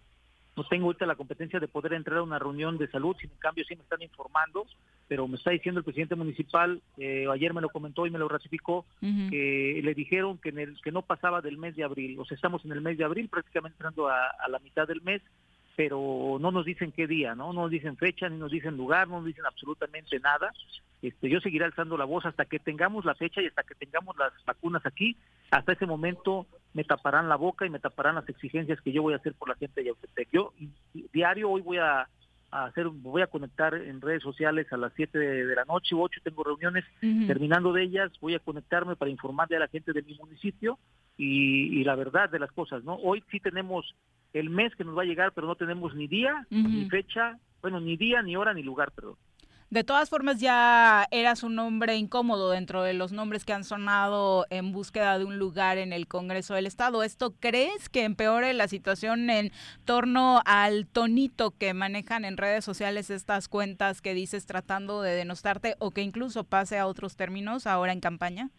no tengo ahorita la competencia de poder entrar a una reunión de salud, sin en cambio sí me están informando, pero me está diciendo el presidente municipal, eh, ayer me lo comentó y me lo ratificó, que le dijeron que, en el, que no pasaba del mes de abril, o sea, estamos en el mes de abril, prácticamente entrando a, la mitad del mes, pero no nos dicen qué día, ¿no? No nos dicen fecha, ni nos dicen lugar, no nos dicen absolutamente nada. Este, yo seguiré alzando la voz hasta que tengamos la fecha y hasta que tengamos las vacunas aquí. Hasta ese momento me taparán la boca y me taparán las exigencias que yo voy a hacer por la gente de Yautepec. Yo diario hoy voy a, hacer, voy a conectar en redes sociales a las 7 de, la noche u 8 tengo reuniones, terminando de ellas voy a conectarme para informarle a la gente de mi municipio y, la verdad de las cosas, ¿no? Hoy sí tenemos el mes que nos va a llegar, pero no tenemos ni día, ni fecha, bueno, ni día, ni hora, ni lugar, perdón. De todas formas, ya eras un nombre incómodo dentro de los nombres que han sonado en búsqueda de un lugar en el Congreso del Estado. ¿Esto crees que empeore la situación en torno al tonito que manejan en redes sociales estas cuentas que dices tratando de denostarte o que incluso pase a otros términos ahora en campaña?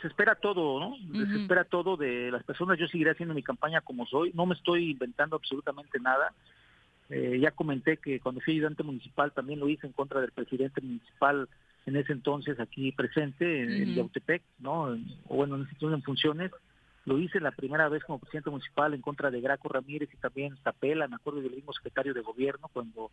se espera todo, ¿no? Se espera todo de las personas. Yo seguiré haciendo mi campaña como soy. No me estoy inventando absolutamente nada. Eh, ya comenté que cuando fui ayudante municipal también lo hice en contra del presidente municipal en ese entonces aquí presente en, Yautepec, ¿no? O bueno, en en funciones. Lo hice la primera vez como presidente municipal en contra de Graco Ramírez y también Tapela, me acuerdo del mismo secretario de gobierno, cuando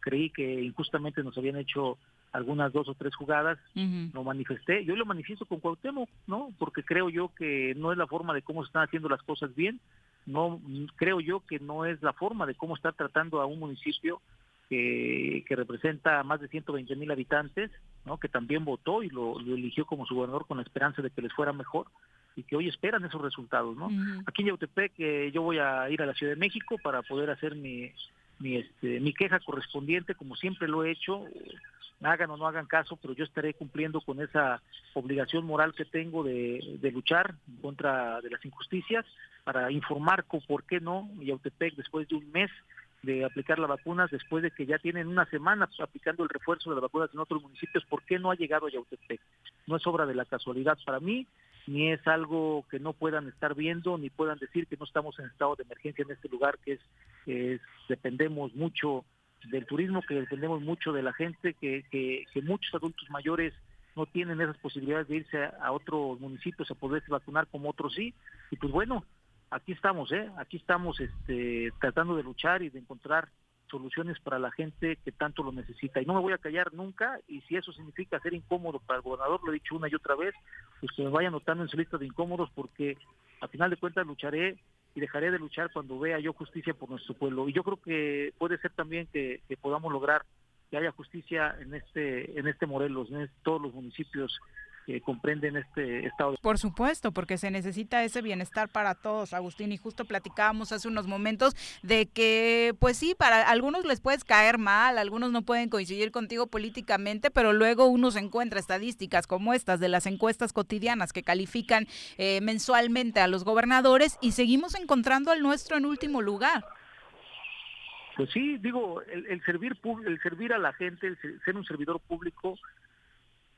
creí que injustamente nos habían hecho algunas dos o tres jugadas, lo manifesté. Yo lo manifiesto con Cuauhtémoc, ¿no? Porque creo yo que no es la forma de cómo se están haciendo las cosas bien no creo yo que no es la forma de cómo estar tratando a un municipio que, que representa más de 120 mil habitantes, ¿no? que también votó y lo, eligió como su gobernador con la esperanza de que les fuera mejor y que hoy esperan esos resultados. ¿no? Aquí en Yautepec eh, yo voy a ir a la Ciudad de México para poder hacer mi, mi, este, mi queja correspondiente, como siempre lo he hecho, hagan o no hagan caso, pero yo estaré cumpliendo con esa obligación moral que tengo de, luchar en contra de las injusticias, para informar con por qué no Yautepec después de un mes de aplicar las vacunas, después de que ya tienen una semana aplicando el refuerzo de las vacunas en otros municipios, ¿por qué no ha llegado a Yautepec? No es obra de la casualidad para mí, ni es algo que no puedan estar viendo, ni puedan decir que no estamos en estado de emergencia en este lugar, que es dependemos mucho del turismo, que dependemos mucho de la gente, que, que, que muchos adultos mayores no tienen esas posibilidades de irse a, a otros municipios a poderse vacunar como otros sí, y pues bueno, aquí estamos, ¿eh? Aquí estamos este, tratando de luchar y de encontrar soluciones para la gente que tanto lo necesita. Y no me voy a callar nunca, y si eso significa ser incómodo para el gobernador, lo he dicho una y otra vez, pues que me vaya anotando en su lista de incómodos, porque a final de cuentas lucharé y dejaré de luchar cuando vea yo justicia por nuestro pueblo. Y yo creo que puede ser también que, podamos lograr que haya justicia en este, en este Morelos, en todos los municipios que comprenden este estado. Por supuesto, porque se necesita ese bienestar para todos, Agustín, y justo platicábamos hace unos momentos de que, pues sí, para algunos les puedes caer mal, algunos no pueden coincidir contigo políticamente, pero luego uno se encuentra estadísticas como estas de las encuestas cotidianas que califican eh, mensualmente a los gobernadores y seguimos encontrando al nuestro en último lugar. Pues sí, digo, el, el servir el servir a la gente, el ser un servidor público,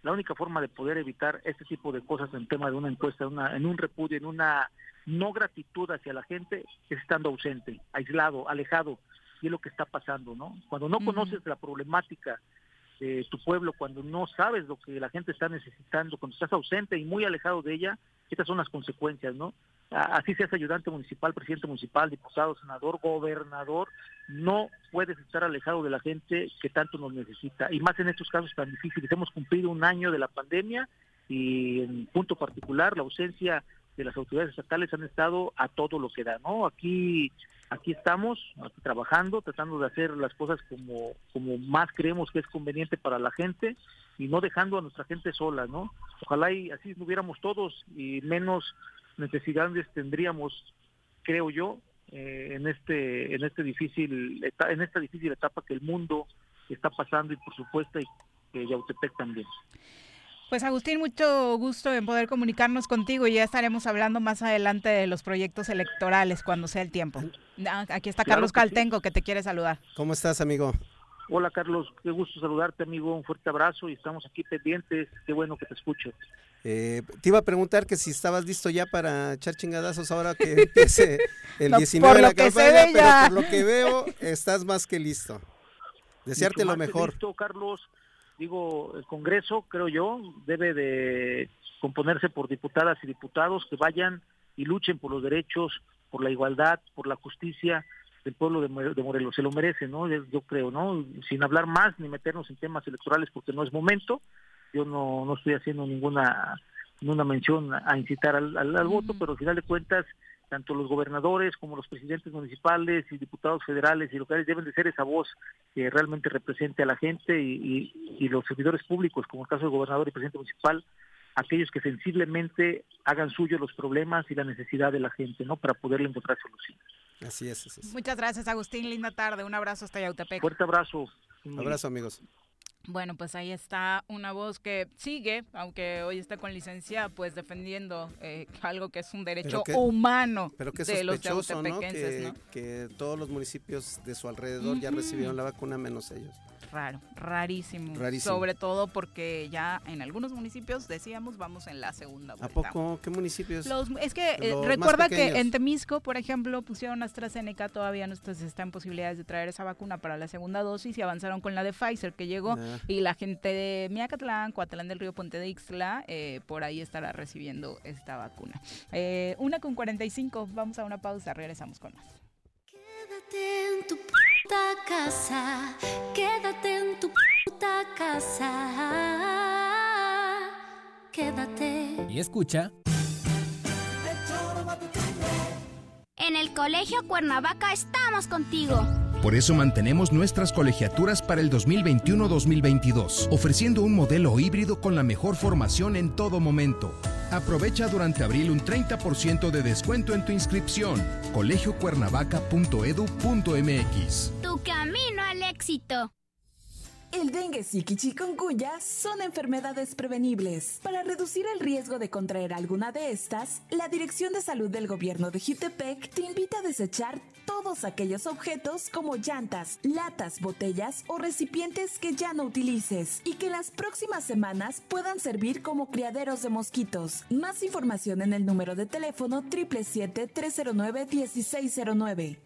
la única forma de poder evitar este tipo de cosas en tema de una encuesta, una, en un repudio, en una no gratitud hacia la gente, es estando ausente, aislado, alejado, y es lo que está pasando, ¿no? Cuando no conoces la problemática de tu pueblo, cuando no sabes lo que la gente está necesitando, cuando estás ausente y muy alejado de ella, estas son las consecuencias, ¿no? Así seas ayudante municipal, presidente municipal, diputado, senador, gobernador, no puedes estar alejado de la gente que tanto nos necesita. Y más en estos casos tan difíciles. Hemos cumplido un año de la pandemia y en punto particular la ausencia de las autoridades estatales han estado a todo lo que da, ¿no? Aquí aquí estamos aquí trabajando, tratando de hacer las cosas como como más creemos que es conveniente para la gente y no dejando a nuestra gente sola, ¿no? Ojalá y así hubiéramos todos y menos necesidades tendríamos, creo yo, eh, en este en este difícil en esta difícil etapa que el mundo está pasando y por supuesto y que Yautepec también. Pues Agustín, mucho gusto en poder comunicarnos contigo y ya estaremos hablando más adelante de los proyectos electorales cuando sea el tiempo. Ah, aquí está Carlos Caltenco que te quiere saludar. ¿Cómo estás, amigo? Hola Carlos, qué gusto saludarte amigo, un fuerte abrazo y estamos aquí pendientes, qué bueno que te escucho. Eh, te iba a preguntar que si estabas listo ya para echar chingadazos ahora que empiece el 19 de la campaña, pero por lo que veo estás más que listo. Desearte lo mejor. Listo, Carlos, digo, el Congreso, creo yo, debe de componerse por diputadas y diputados que vayan y luchen por los derechos, por la igualdad, por la justicia del pueblo de, Morelos. Se lo merece, ¿no? Yo creo, ¿no? Sin hablar más ni meternos en temas electorales porque no es momento, yo no, no estoy haciendo ninguna, ninguna mención a incitar al, al, voto, pero al final de cuentas, tanto los gobernadores como los presidentes municipales y diputados federales y locales deben de ser esa voz que realmente represente a la gente y, y, los servidores públicos, como el caso del gobernador y presidente municipal, aquellos que sensiblemente hagan suyos los problemas y la necesidad de la gente, ¿no? Para poderle encontrar soluciones. Así es, así es. Muchas gracias, Agustín. Linda tarde. Un abrazo hasta Yautepec. Fuerte abrazo. Abrazo, amigos. Bueno, pues ahí está una voz que sigue, aunque hoy está con licencia, pues defendiendo eh, algo que es un derecho humano pero que de los ¿no? Que, que todos los municipios de su alrededor ya recibieron la vacuna menos ellos raro, rarísimo, Sobre todo porque ya en algunos municipios, decíamos, vamos en la segunda vuelta. ¿A poco? ¿Qué municipios? es que eh, recuerda que en Temisco, por ejemplo, pusieron AstraZeneca, todavía no están posibilidades de traer esa vacuna para la segunda dosis y avanzaron con la de Pfizer que llegó y la gente de Miacatlán, Coatlán del Río, Puente de Ixtla, eh, por ahí estará recibiendo esta vacuna. Eh, una con 45, vamos a una pausa, regresamos con más. Quédate en tu casa, quédate en tu puta casa. Quédate. Y escucha. En el Colegio Cuernavaca estamos contigo. Por eso mantenemos nuestras colegiaturas para el 2021-2022, ofreciendo un modelo híbrido con la mejor formación en todo momento. Aprovecha durante abril un 30% de descuento en tu inscripción. colegiocuernavaca.edu.mx. Tu camino al éxito. El dengue, zika y chikungunya son enfermedades prevenibles. Para reducir el riesgo de contraer alguna de estas, la Dirección de Salud del Gobierno de Jutepec te invita a desechar todos aquellos objetos como llantas, latas, botellas o recipientes que ya no utilices y que en las próximas semanas puedan servir como criaderos de mosquitos. Más información en el número de teléfono 777-309-1609.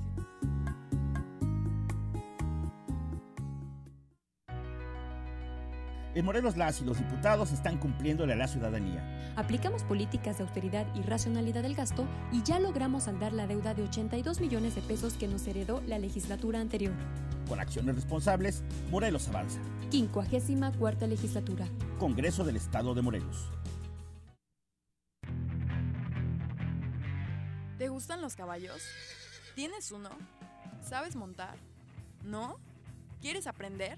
En Morelos las y los diputados están cumpliéndole a la ciudadanía. Aplicamos políticas de austeridad y racionalidad del gasto y ya logramos saldar la deuda de 82 millones de pesos que nos heredó la legislatura anterior. Con acciones responsables, Morelos avanza. 54 legislatura. Congreso del Estado de Morelos. ¿Te gustan los caballos? ¿Tienes uno? ¿Sabes montar? ¿No? ¿Quieres aprender?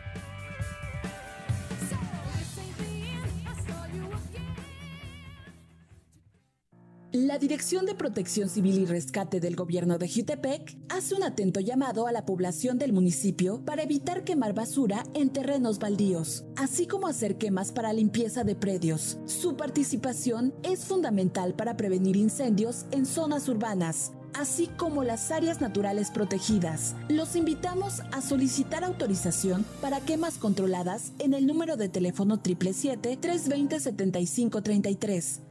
La Dirección de Protección Civil y Rescate del Gobierno de Jutepec hace un atento llamado a la población del municipio para evitar quemar basura en terrenos baldíos, así como hacer quemas para limpieza de predios. Su participación es fundamental para prevenir incendios en zonas urbanas, así como las áreas naturales protegidas. Los invitamos a solicitar autorización para quemas controladas en el número de teléfono 777-320-7533.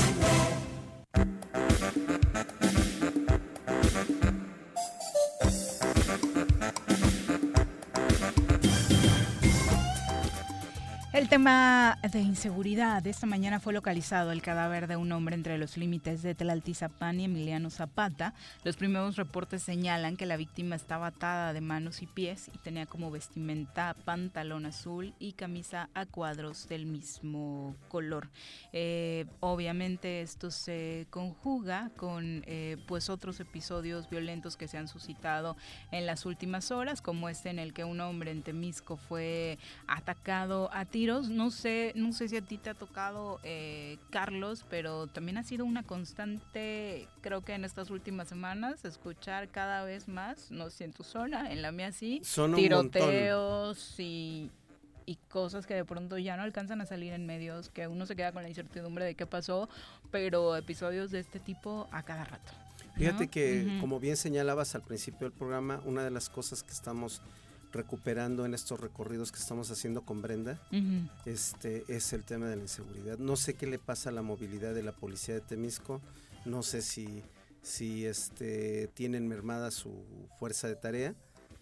El tema de inseguridad. Esta mañana fue localizado el cadáver de un hombre entre los límites de Tlaltizapán y Emiliano Zapata. Los primeros reportes señalan que la víctima estaba atada de manos y pies y tenía como vestimenta pantalón azul y camisa a cuadros del mismo color. Eh, obviamente esto se conjuga con eh, pues otros episodios violentos que se han suscitado en las últimas horas, como este en el que un hombre en Temisco fue atacado a No sé, no sé si a ti te ha tocado, eh, Carlos, pero también ha sido una constante, creo que en estas últimas semanas, escuchar cada vez más, no sé en tu zona, en la mía sí, Son tiroteos y, y cosas que de pronto ya no alcanzan a salir en medios, que uno se queda con la incertidumbre de qué pasó, pero episodios de este tipo a cada rato. ¿no? Fíjate que, como bien señalabas al principio del programa, una de las cosas que estamos recuperando en estos recorridos que estamos haciendo con Brenda este es el tema de la inseguridad. No sé qué le pasa a la movilidad de la policía de Temisco, no sé si, si este, tienen mermada su fuerza de tarea,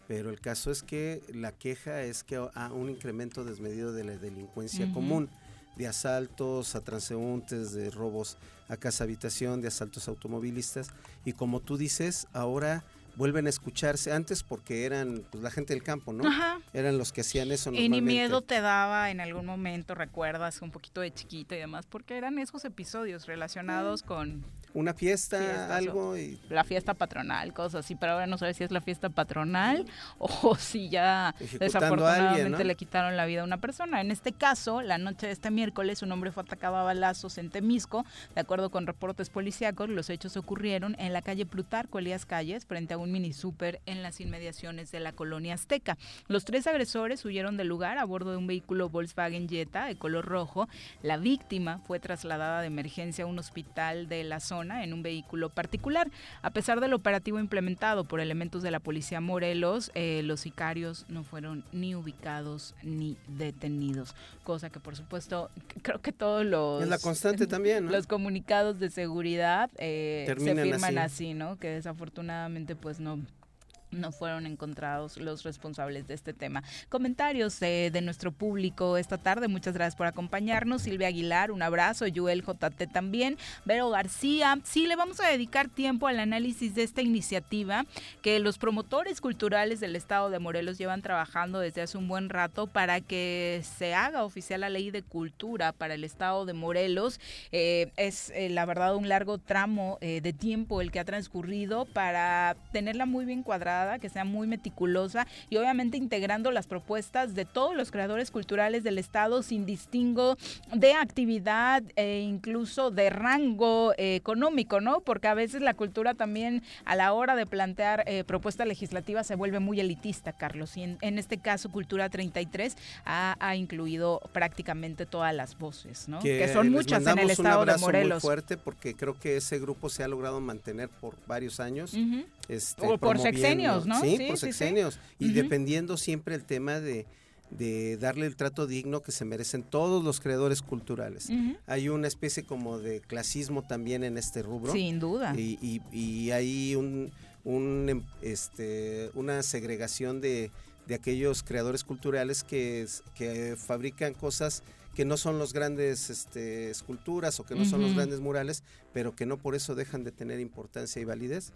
pero el caso es que la queja es que hay un incremento desmedido de la delincuencia Ujú. común, de asaltos a transeúntes, de robos a casa habitación, de asaltos automovilistas, y como tú dices, ahora vuelven a escucharse antes porque eran pues, la gente del campo, ¿no? Ajá. Eran los que hacían eso Y normalmente. ni miedo te daba en algún momento, recuerdas, un poquito de chiquito y demás, porque eran esos episodios relacionados con Una fiesta, Fiestas algo y la fiesta patronal, cosas así, pero ahora no sabes si es la fiesta patronal o si ya desafortunadamente alguien, ¿no? le quitaron la vida a una persona. En este caso, la noche de este miércoles, un hombre fue atacado a balazos en Temisco. De acuerdo con reportes policíacos, los hechos ocurrieron en la calle Plutarco Elías Calles, frente a un mini súper en las inmediaciones de la colonia Azteca. Los tres agresores huyeron del lugar a bordo de un vehículo Volkswagen Jetta de color rojo. La víctima fue trasladada de emergencia a un hospital de la zona en un vehículo particular. A pesar del operativo implementado por elementos de la policía Morelos, eh, los sicarios no fueron ni ubicados ni detenidos, cosa que por supuesto creo que todos los la constante también, ¿no? los comunicados de seguridad eh, se firman así. así. ¿no? Que desafortunadamente pues no no fueron encontrados los responsables de este tema. Comentarios eh, de nuestro público esta tarde. Muchas gracias por acompañarnos. Silvia Aguilar, un abrazo. Yuel JT también. Vero García. Sí, le vamos a dedicar tiempo al análisis de esta iniciativa que los promotores culturales del estado de Morelos llevan trabajando desde hace un buen rato para que se haga oficial la ley de cultura para el estado de Morelos. Eh, es eh, la verdad un largo tramo de tiempo el que ha transcurrido para tenerla muy bien cuadrada, que sea muy meticulosa y obviamente integrando las propuestas de todos los creadores culturales del estado sin distingo de actividad e incluso de rango eh, económico, ¿no? Porque a veces la cultura también a la hora de plantear eh, propuestas legislativas se vuelve muy elitista, Carlos. Y en, en este caso, Cultura 33 ha, ha incluido prácticamente todas las voces, ¿no? Que, son muchas en el un estado de abrazo muy Morelos. fuerte porque creo que ese grupo se ha logrado mantener por varios años. Este, O por promoviendo- sexenios, ¿no? Sí, Sí, por sí, sí. sexenios. Y dependiendo siempre el tema de, de darle el trato digno que se merecen todos los creadores culturales. Hay una especie como de clasismo también en este rubro. Sin duda. Y, y- y hay un, un, este, una segregación de, de aquellos creadores culturales que, fabrican cosas que no son los grandes este, esculturas o que no son los grandes murales, pero que no por eso dejan de tener importancia y validez.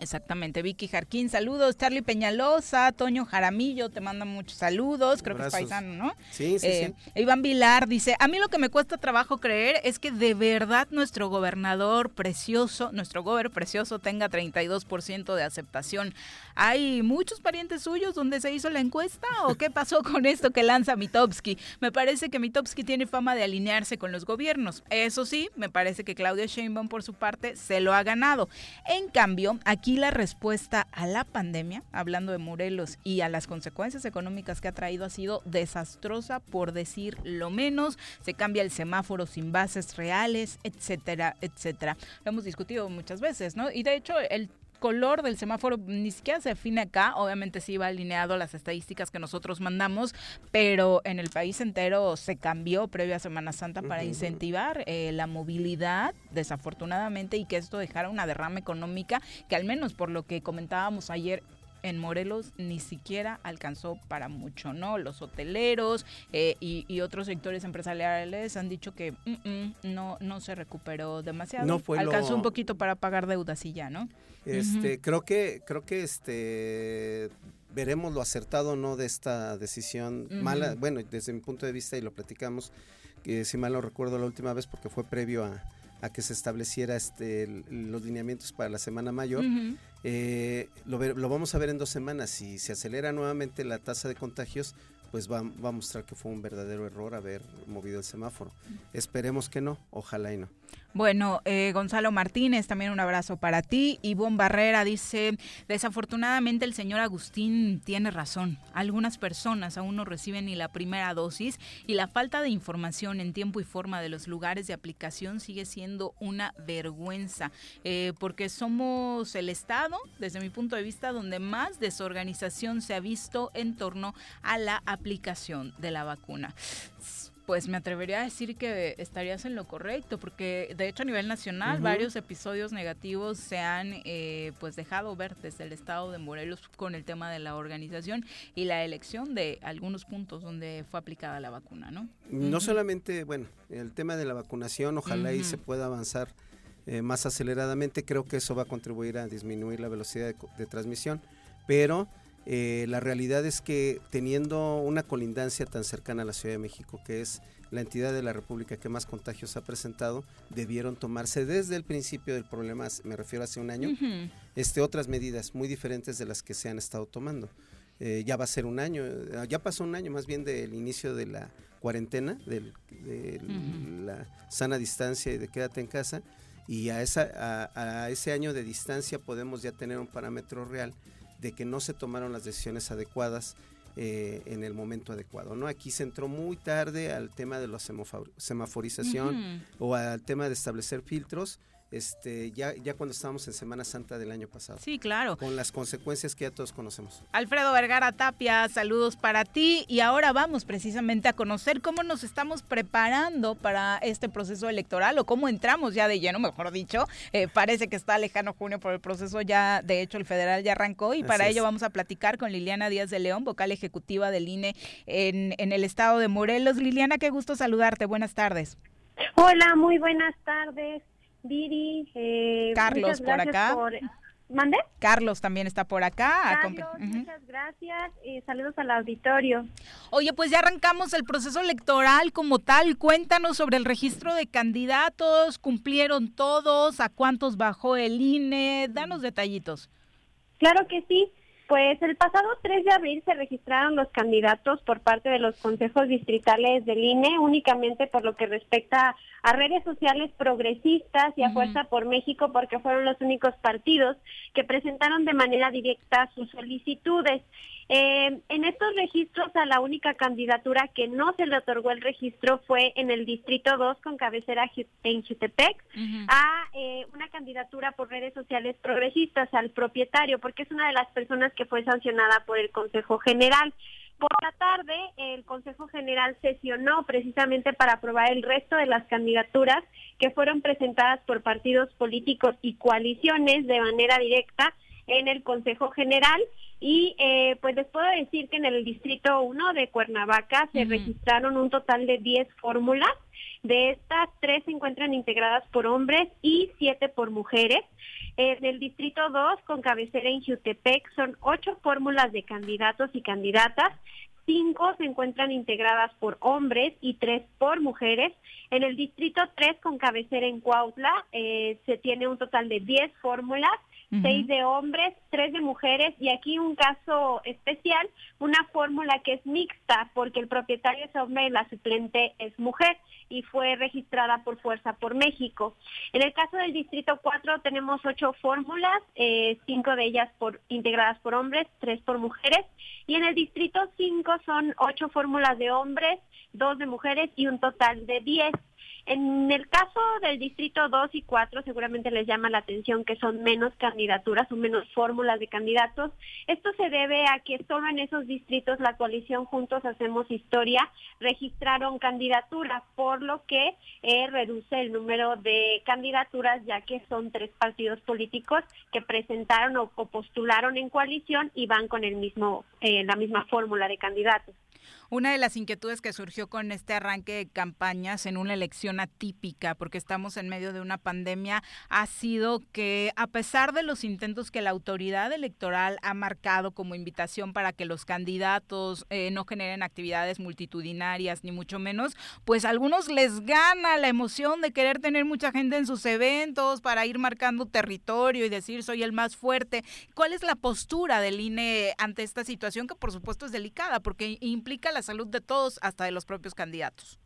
Exactamente, Vicky Jarquín, saludos, Charlie Peñalosa, Toño Jaramillo, te manda muchos saludos, creo que es paisano, ¿no? Sí, sí, Eh, sí. Iván Vilar dice, a mí lo que me cuesta trabajo creer es que de verdad nuestro gobernador precioso, nuestro gober precioso tenga 32% de aceptación. ¿Hay muchos parientes suyos donde se hizo la encuesta o qué pasó con esto que lanza Mitowski? Me parece que Mitowski tiene fama de alinearse con los gobiernos. Eso sí, me parece que Claudia Sheinbaum por su parte se lo ha ganado. En cambio, aquí la respuesta a la pandemia, hablando de Morelos y a las consecuencias económicas que ha traído, ha sido desastrosa por decir lo menos. Se cambia el semáforo sin bases reales, etcétera, etcétera. Lo hemos discutido muchas veces, ¿no? Y de hecho, el color del semáforo ni siquiera se define acá, obviamente sí va alineado a las estadísticas que nosotros mandamos, pero en el país entero se cambió previo a Semana Santa para incentivar eh, la movilidad, desafortunadamente, y que esto dejara una derrama económica que al menos por lo que comentábamos ayer en Morelos ni siquiera alcanzó para mucho, ¿no? Los hoteleros eh, y, y otros sectores empresariales han dicho que mm, mm, no, no se recuperó demasiado. No fue lo- Alcanzó un poquito para pagar deudas y ya, ¿no? Este, creo que, creo que este veremos lo acertado o no de esta decisión mala, bueno, desde mi punto de vista y lo platicamos, que si mal no recuerdo la última vez porque fue previo a, a que se estableciera este los lineamientos para la semana mayor. Eh, lo, lo vamos a ver en dos semanas. Si se acelera nuevamente la tasa de contagios, pues va, va a mostrar que fue un verdadero error haber movido el semáforo. Esperemos que no, ojalá y no. Bueno, eh, Gonzalo Martínez, también un abrazo para ti. Ivonne Barrera dice, desafortunadamente el señor Agustín tiene razón. Algunas personas aún no reciben ni la primera dosis y la falta de información en tiempo y forma de los lugares de aplicación sigue siendo una vergüenza, eh, porque somos el Estado, desde mi punto de vista, donde más desorganización se ha visto en torno a la aplicación de la vacuna. Pues me atrevería a decir que estarías en lo correcto, porque de hecho a nivel nacional varios episodios negativos se han eh, pues dejado ver desde el estado de Morelos con el tema de la organización y la elección de algunos puntos donde fue aplicada la vacuna, ¿no? No solamente, bueno, el tema de la vacunación, ojalá y Ujú. se pueda avanzar eh, más aceleradamente. Creo que eso va a contribuir a disminuir la velocidad de, transmisión, pero eh, la realidad es que teniendo una colindancia tan cercana a la Ciudad de México, que es la entidad de la República que más contagios ha presentado, debieron tomarse desde el principio del problema, me refiero hace un año, este, otras medidas muy diferentes de las que se han estado tomando. Eh, ya va a ser un año, ya pasó un año más bien del inicio de la cuarentena, de la sana distancia y de quédate en casa, y a, esa, a, ese año de distancia podemos ya tener un parámetro real de que no se tomaron las decisiones adecuadas eh, en el momento adecuado. ¿no? Aquí se entró muy tarde al tema de la semaforización o al tema de establecer filtros este, ya, ya cuando estábamos en Semana Santa del año pasado. Sí, claro. Con las consecuencias que ya todos conocemos. Alfredo Vergara Tapia, saludos para ti. Y ahora vamos precisamente a conocer cómo nos estamos preparando para este proceso electoral o cómo entramos ya de lleno, mejor dicho. Eh, parece que está lejano junio por el proceso ya, de hecho, el federal ya arrancó y para ello vamos a platicar con Liliana Díaz de León, vocal ejecutiva del INE en, en el estado de Morelos. Liliana, qué gusto saludarte. Buenas tardes. Hola, muy buenas tardes. Viri, eh, Carlos por acá. ¿Mande? Carlos también está por acá. Carlos, muchas gracias. saludos al auditorio. Oye, pues ya arrancamos el proceso electoral como tal. Cuéntanos sobre el registro de candidatos. ¿Cumplieron todos? ¿A cuántos bajó el INE? Danos detallitos. Claro que sí. Pues el pasado 3 de abril se registraron los candidatos por parte de los consejos distritales del INE, únicamente por lo que respecta a redes sociales progresistas y a Fuerza por México, porque fueron los únicos partidos que presentaron de manera directa sus solicitudes. Eh, en estos registros a la única candidatura que no se le otorgó el registro fue en el Distrito 2 con cabecera en Jutepec a eh, una candidatura por redes sociales progresistas al propietario porque es una de las personas que fue sancionada por el Consejo General. Por la tarde, el Consejo General sesionó precisamente para aprobar el resto de las candidaturas que fueron presentadas por partidos políticos y coaliciones de manera directa en el Consejo General y eh, pues les puedo decir que en el Distrito 1 de Cuernavaca se registraron un total de 10 fórmulas. De estas, tres se encuentran integradas por hombres y siete por mujeres. En el Distrito 2, con cabecera en Jutepec, son ocho fórmulas de candidatos y candidatas cinco se encuentran integradas por hombres y tres por mujeres. En el distrito 3 con cabecera en Cuautla eh, se tiene un total de 10 fórmulas seis de hombres, tres de mujeres y aquí un caso especial, una fórmula que es mixta porque el propietario es hombre y la suplente es mujer y fue registrada por Fuerza por México. En el caso del Distrito 4 tenemos ocho fórmulas, eh, cinco de ellas por, integradas por hombres, tres por mujeres y en el Distrito 5 son ocho fórmulas de hombres, dos de mujeres y un total de diez. En el caso del distrito 2 y 4 seguramente les llama la atención que son menos candidaturas o menos fórmulas de candidatos. Esto se debe a que solo en esos distritos la coalición Juntos Hacemos Historia registraron candidaturas, por lo que eh, reduce el número de candidaturas ya que son tres partidos políticos que presentaron o, postularon en coalición y van con el mismo, eh, la misma fórmula de candidatos. Una de las inquietudes que surgió con este arranque de campañas en una elección atípica, porque estamos en medio de una pandemia, ha sido que a pesar de los intentos que la autoridad electoral ha marcado como invitación para que los candidatos eh, no generen actividades multitudinarias, ni mucho menos, pues a algunos les gana la emoción de querer tener mucha gente en sus eventos para ir marcando territorio y decir soy el más fuerte. ¿Cuál es la postura del INE ante esta situación que por supuesto es delicada porque implica la salud de todos, hasta de los propios candidatos.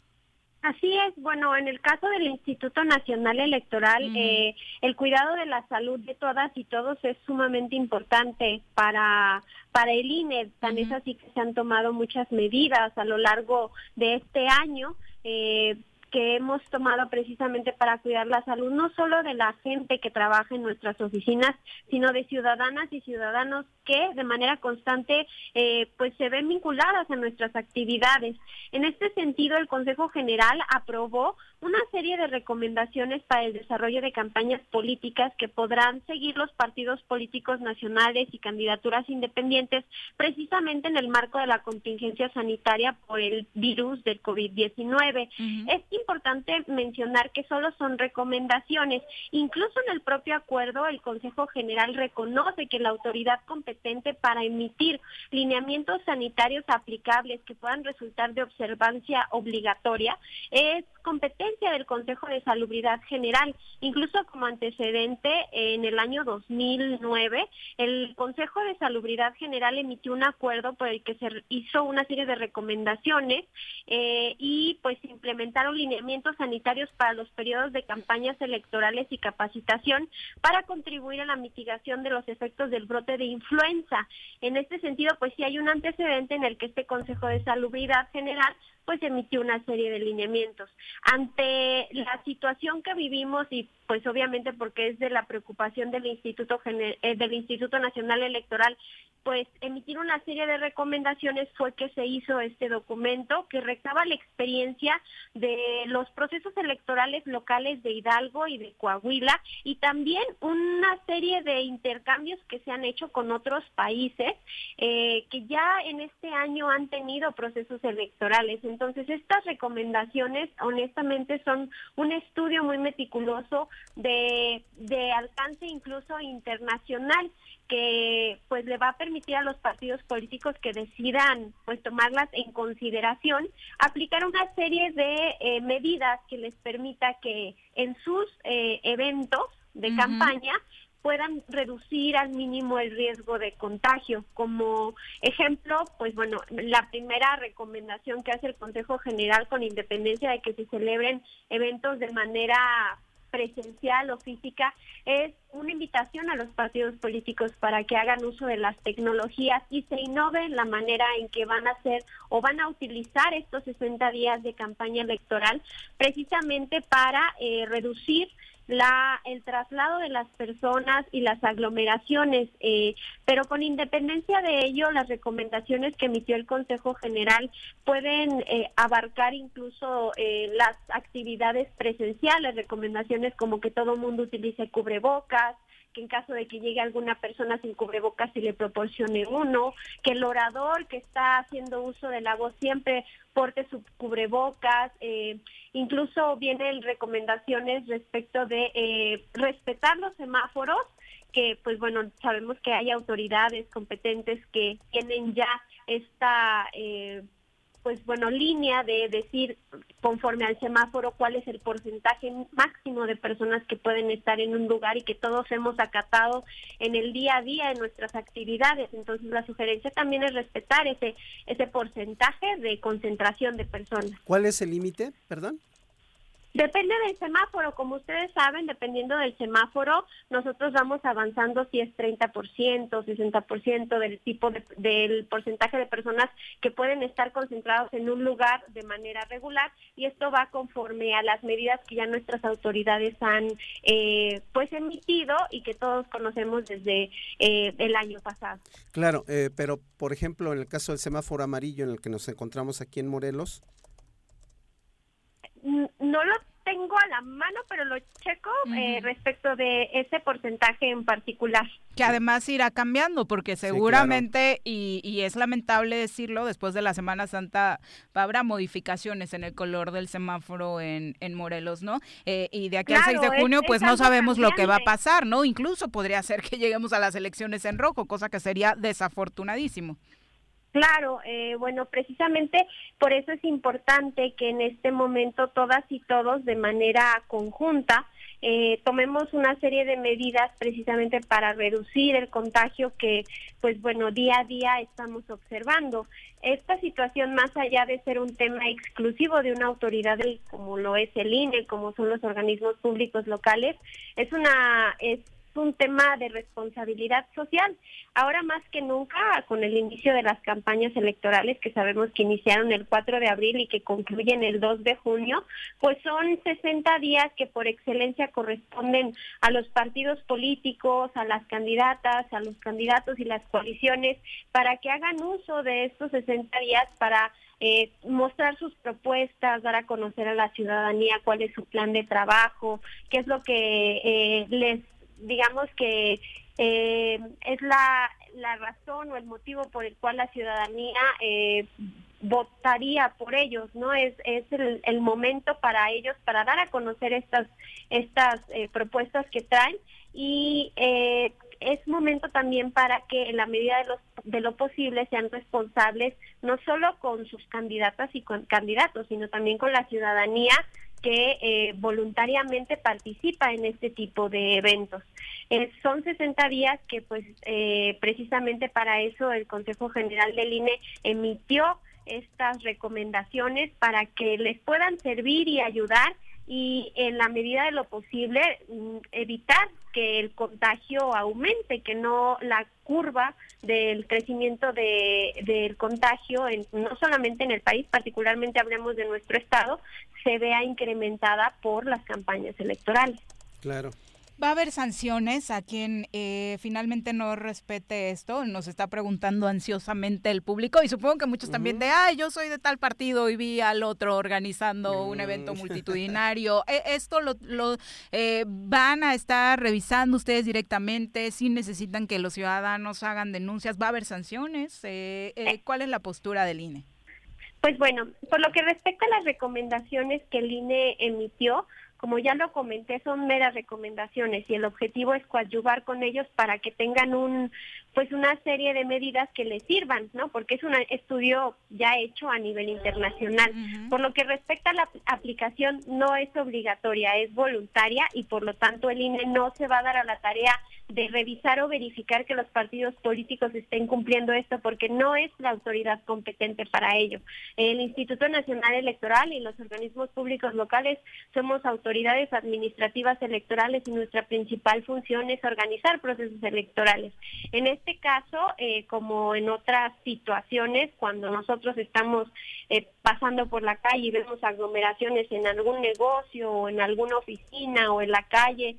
Así es, bueno, en el caso del Instituto Nacional Electoral, eh, el cuidado de la salud de todas y todos es sumamente importante para, para el INE, tan es así que se han tomado muchas medidas a lo largo de este año. Eh, que hemos tomado precisamente para cuidar la salud no solo de la gente que trabaja en nuestras oficinas, sino de ciudadanas y ciudadanos que de manera constante eh, pues se ven vinculadas a nuestras actividades. En este sentido, el Consejo General aprobó una serie de recomendaciones para el desarrollo de campañas políticas que podrán seguir los partidos políticos nacionales y candidaturas independientes precisamente en el marco de la contingencia sanitaria por el virus del COVID-19. Es importante mencionar que solo son recomendaciones. Incluso en el propio acuerdo, el Consejo General reconoce que la autoridad competente para emitir lineamientos sanitarios aplicables que puedan resultar de observancia obligatoria es competencia del Consejo de Salubridad General. Incluso como antecedente, en el año 2009, el Consejo de Salubridad General emitió un acuerdo por el que se hizo una serie de recomendaciones eh, y pues implementaron lineamientos sanitarios para los periodos de campañas electorales y capacitación para contribuir a la mitigación de los efectos del brote de influenza. En este sentido, pues sí hay un antecedente en el que este Consejo de Salubridad General pues emitió una serie de lineamientos. Ante la situación que vivimos y pues obviamente porque es de la preocupación del Instituto eh, del Instituto Nacional Electoral, pues emitir una serie de recomendaciones fue que se hizo este documento que recaba la experiencia de los procesos electorales locales de Hidalgo y de Coahuila y también una serie de intercambios que se han hecho con otros países eh, que ya en este año han tenido procesos electorales. Estas recomendaciones honestamente son un estudio muy meticuloso de, de alcance incluso internacional que pues le va a permitir a los partidos políticos que decidan pues tomarlas en consideración aplicar una serie de eh, medidas que les permita que en sus eh, eventos de campaña puedan reducir al mínimo el riesgo de contagio. Como ejemplo, pues bueno, la primera recomendación que hace el Consejo General con independencia de que se celebren eventos de manera presencial o física es una invitación a los partidos políticos para que hagan uso de las tecnologías y se innoven la manera en que van a hacer o van a utilizar estos 60 días de campaña electoral precisamente para eh, reducir la, el traslado de las personas y las aglomeraciones, eh, pero con independencia de ello, las recomendaciones que emitió el Consejo General pueden eh, abarcar incluso eh, las actividades presenciales, recomendaciones como que todo mundo utilice cubrebocas, que en caso de que llegue alguna persona sin cubrebocas se le proporcione uno, que el orador que está haciendo uso de la voz siempre porte su cubrebocas, eh, incluso vienen recomendaciones respecto de eh, respetar los semáforos, que pues bueno, sabemos que hay autoridades competentes que tienen ya esta... Eh, pues bueno, línea de decir conforme al semáforo cuál es el porcentaje máximo de personas que pueden estar en un lugar y que todos hemos acatado en el día a día en nuestras actividades. Entonces la sugerencia también es respetar ese ese porcentaje de concentración de personas. ¿Cuál es el límite? Perdón. Depende del semáforo, como ustedes saben, dependiendo del semáforo, nosotros vamos avanzando si es 30%, 60% del tipo de, del porcentaje de personas que pueden estar concentrados en un lugar de manera regular y esto va conforme a las medidas que ya nuestras autoridades han eh, pues emitido y que todos conocemos desde eh, el año pasado. Claro, eh, pero por ejemplo en el caso del semáforo amarillo en el que nos encontramos aquí en Morelos, no lo tengo a la mano, pero lo checo eh, respecto de ese porcentaje en particular. Que además irá cambiando, porque seguramente, y, es lamentable decirlo, después de la Semana Santa habrá modificaciones en el color del semáforo en, en Morelos, ¿no? Eh, y de aquí al 6 de junio, pues no sabemos lo que va a pasar, ¿no? Incluso podría ser que lleguemos a las elecciones en rojo, cosa que sería desafortunadísimo. Claro, eh, bueno, precisamente por eso es importante que en este momento todas y todos de manera conjunta eh, tomemos una serie de medidas precisamente para reducir el contagio que, pues bueno, día a día estamos observando. Esta situación, más allá de ser un tema exclusivo de una autoridad como lo es el INE, como son los organismos públicos locales, es una es un tema de responsabilidad social. Ahora más que nunca, con el inicio de las campañas electorales que sabemos que iniciaron el 4 de abril y que concluyen el 2 de junio, pues son 60 días que por excelencia corresponden a los partidos políticos, a las candidatas, a los candidatos y las coaliciones para que hagan uso de estos 60 días para eh, mostrar sus propuestas, dar a conocer a la ciudadanía cuál es su plan de trabajo, qué es lo que eh, les, digamos que eh, es la, la razón o el motivo por el cual la ciudadanía votaría por ellos, ¿no? Es, es el, momento para ellos para dar a conocer estas, estas propuestas que traen y eh, es momento también para que en la medida de, los, de lo posible sean responsables no solo con sus candidatas y con candidatos, sino también con la ciudadanía que eh, voluntariamente participa en este tipo de eventos. Eh, son 60 días que pues eh, precisamente para eso el Consejo General del INE emitió estas recomendaciones para que les puedan servir y ayudar y en la medida de lo posible mm, evitar que el contagio aumente, que no la curva del crecimiento de, del contagio, en, no solamente en el país, particularmente hablemos de nuestro estado, se vea incrementada por las campañas electorales. Claro. ¿Va a haber sanciones a quien eh, finalmente no respete esto? Nos está preguntando ansiosamente el público y supongo que muchos también de, ay, yo soy de tal partido y vi al otro organizando un evento multitudinario. E, ¿Esto lo, lo eh, van a estar revisando ustedes directamente? ¿Si necesitan que los ciudadanos hagan denuncias? ¿Va a haber sanciones? Eh, ¿Cuál es la postura del INE? Pues bueno, por lo que respecta a las recomendaciones que el INE emitió, como ya lo comenté, son meras recomendaciones y el objetivo es coadyuvar con ellos para que tengan un, pues una serie de medidas que les sirvan, ¿no? Porque es un estudio ya hecho a nivel internacional. Por lo que respecta a la aplicación, no es obligatoria, es voluntaria y por lo tanto el INE no se va a dar a la tarea de revisar o verificar que los partidos políticos estén cumpliendo esto porque no es la autoridad competente para ello. El Instituto Nacional Electoral y los organismos públicos locales somos autoridades administrativas electorales y nuestra principal función es organizar procesos electorales. En este caso, eh, como en otras situaciones, cuando nosotros estamos eh, pasando por la calle y vemos aglomeraciones en algún negocio o en alguna oficina o en la calle,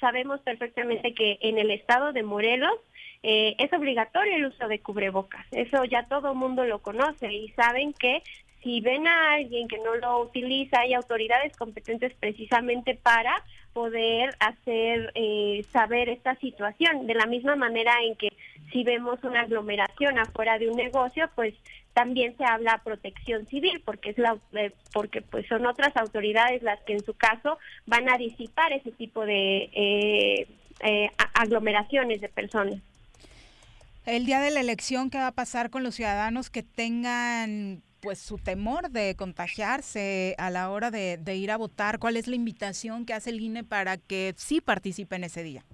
sabemos perfectamente que en el estado de Morelos eh, es obligatorio el uso de cubrebocas. Eso ya todo el mundo lo conoce y saben que si ven a alguien que no lo utiliza, hay autoridades competentes precisamente para poder hacer eh, saber esta situación. De la misma manera en que si vemos una aglomeración afuera de un negocio, pues también se habla protección civil porque es la eh, porque pues son otras autoridades las que en su caso van a disipar ese tipo de eh, eh, aglomeraciones de personas. El día de la elección, ¿qué va a pasar con los ciudadanos que tengan pues su temor de contagiarse a la hora de, de ir a votar? ¿Cuál es la invitación que hace el INE para que sí participen ese día?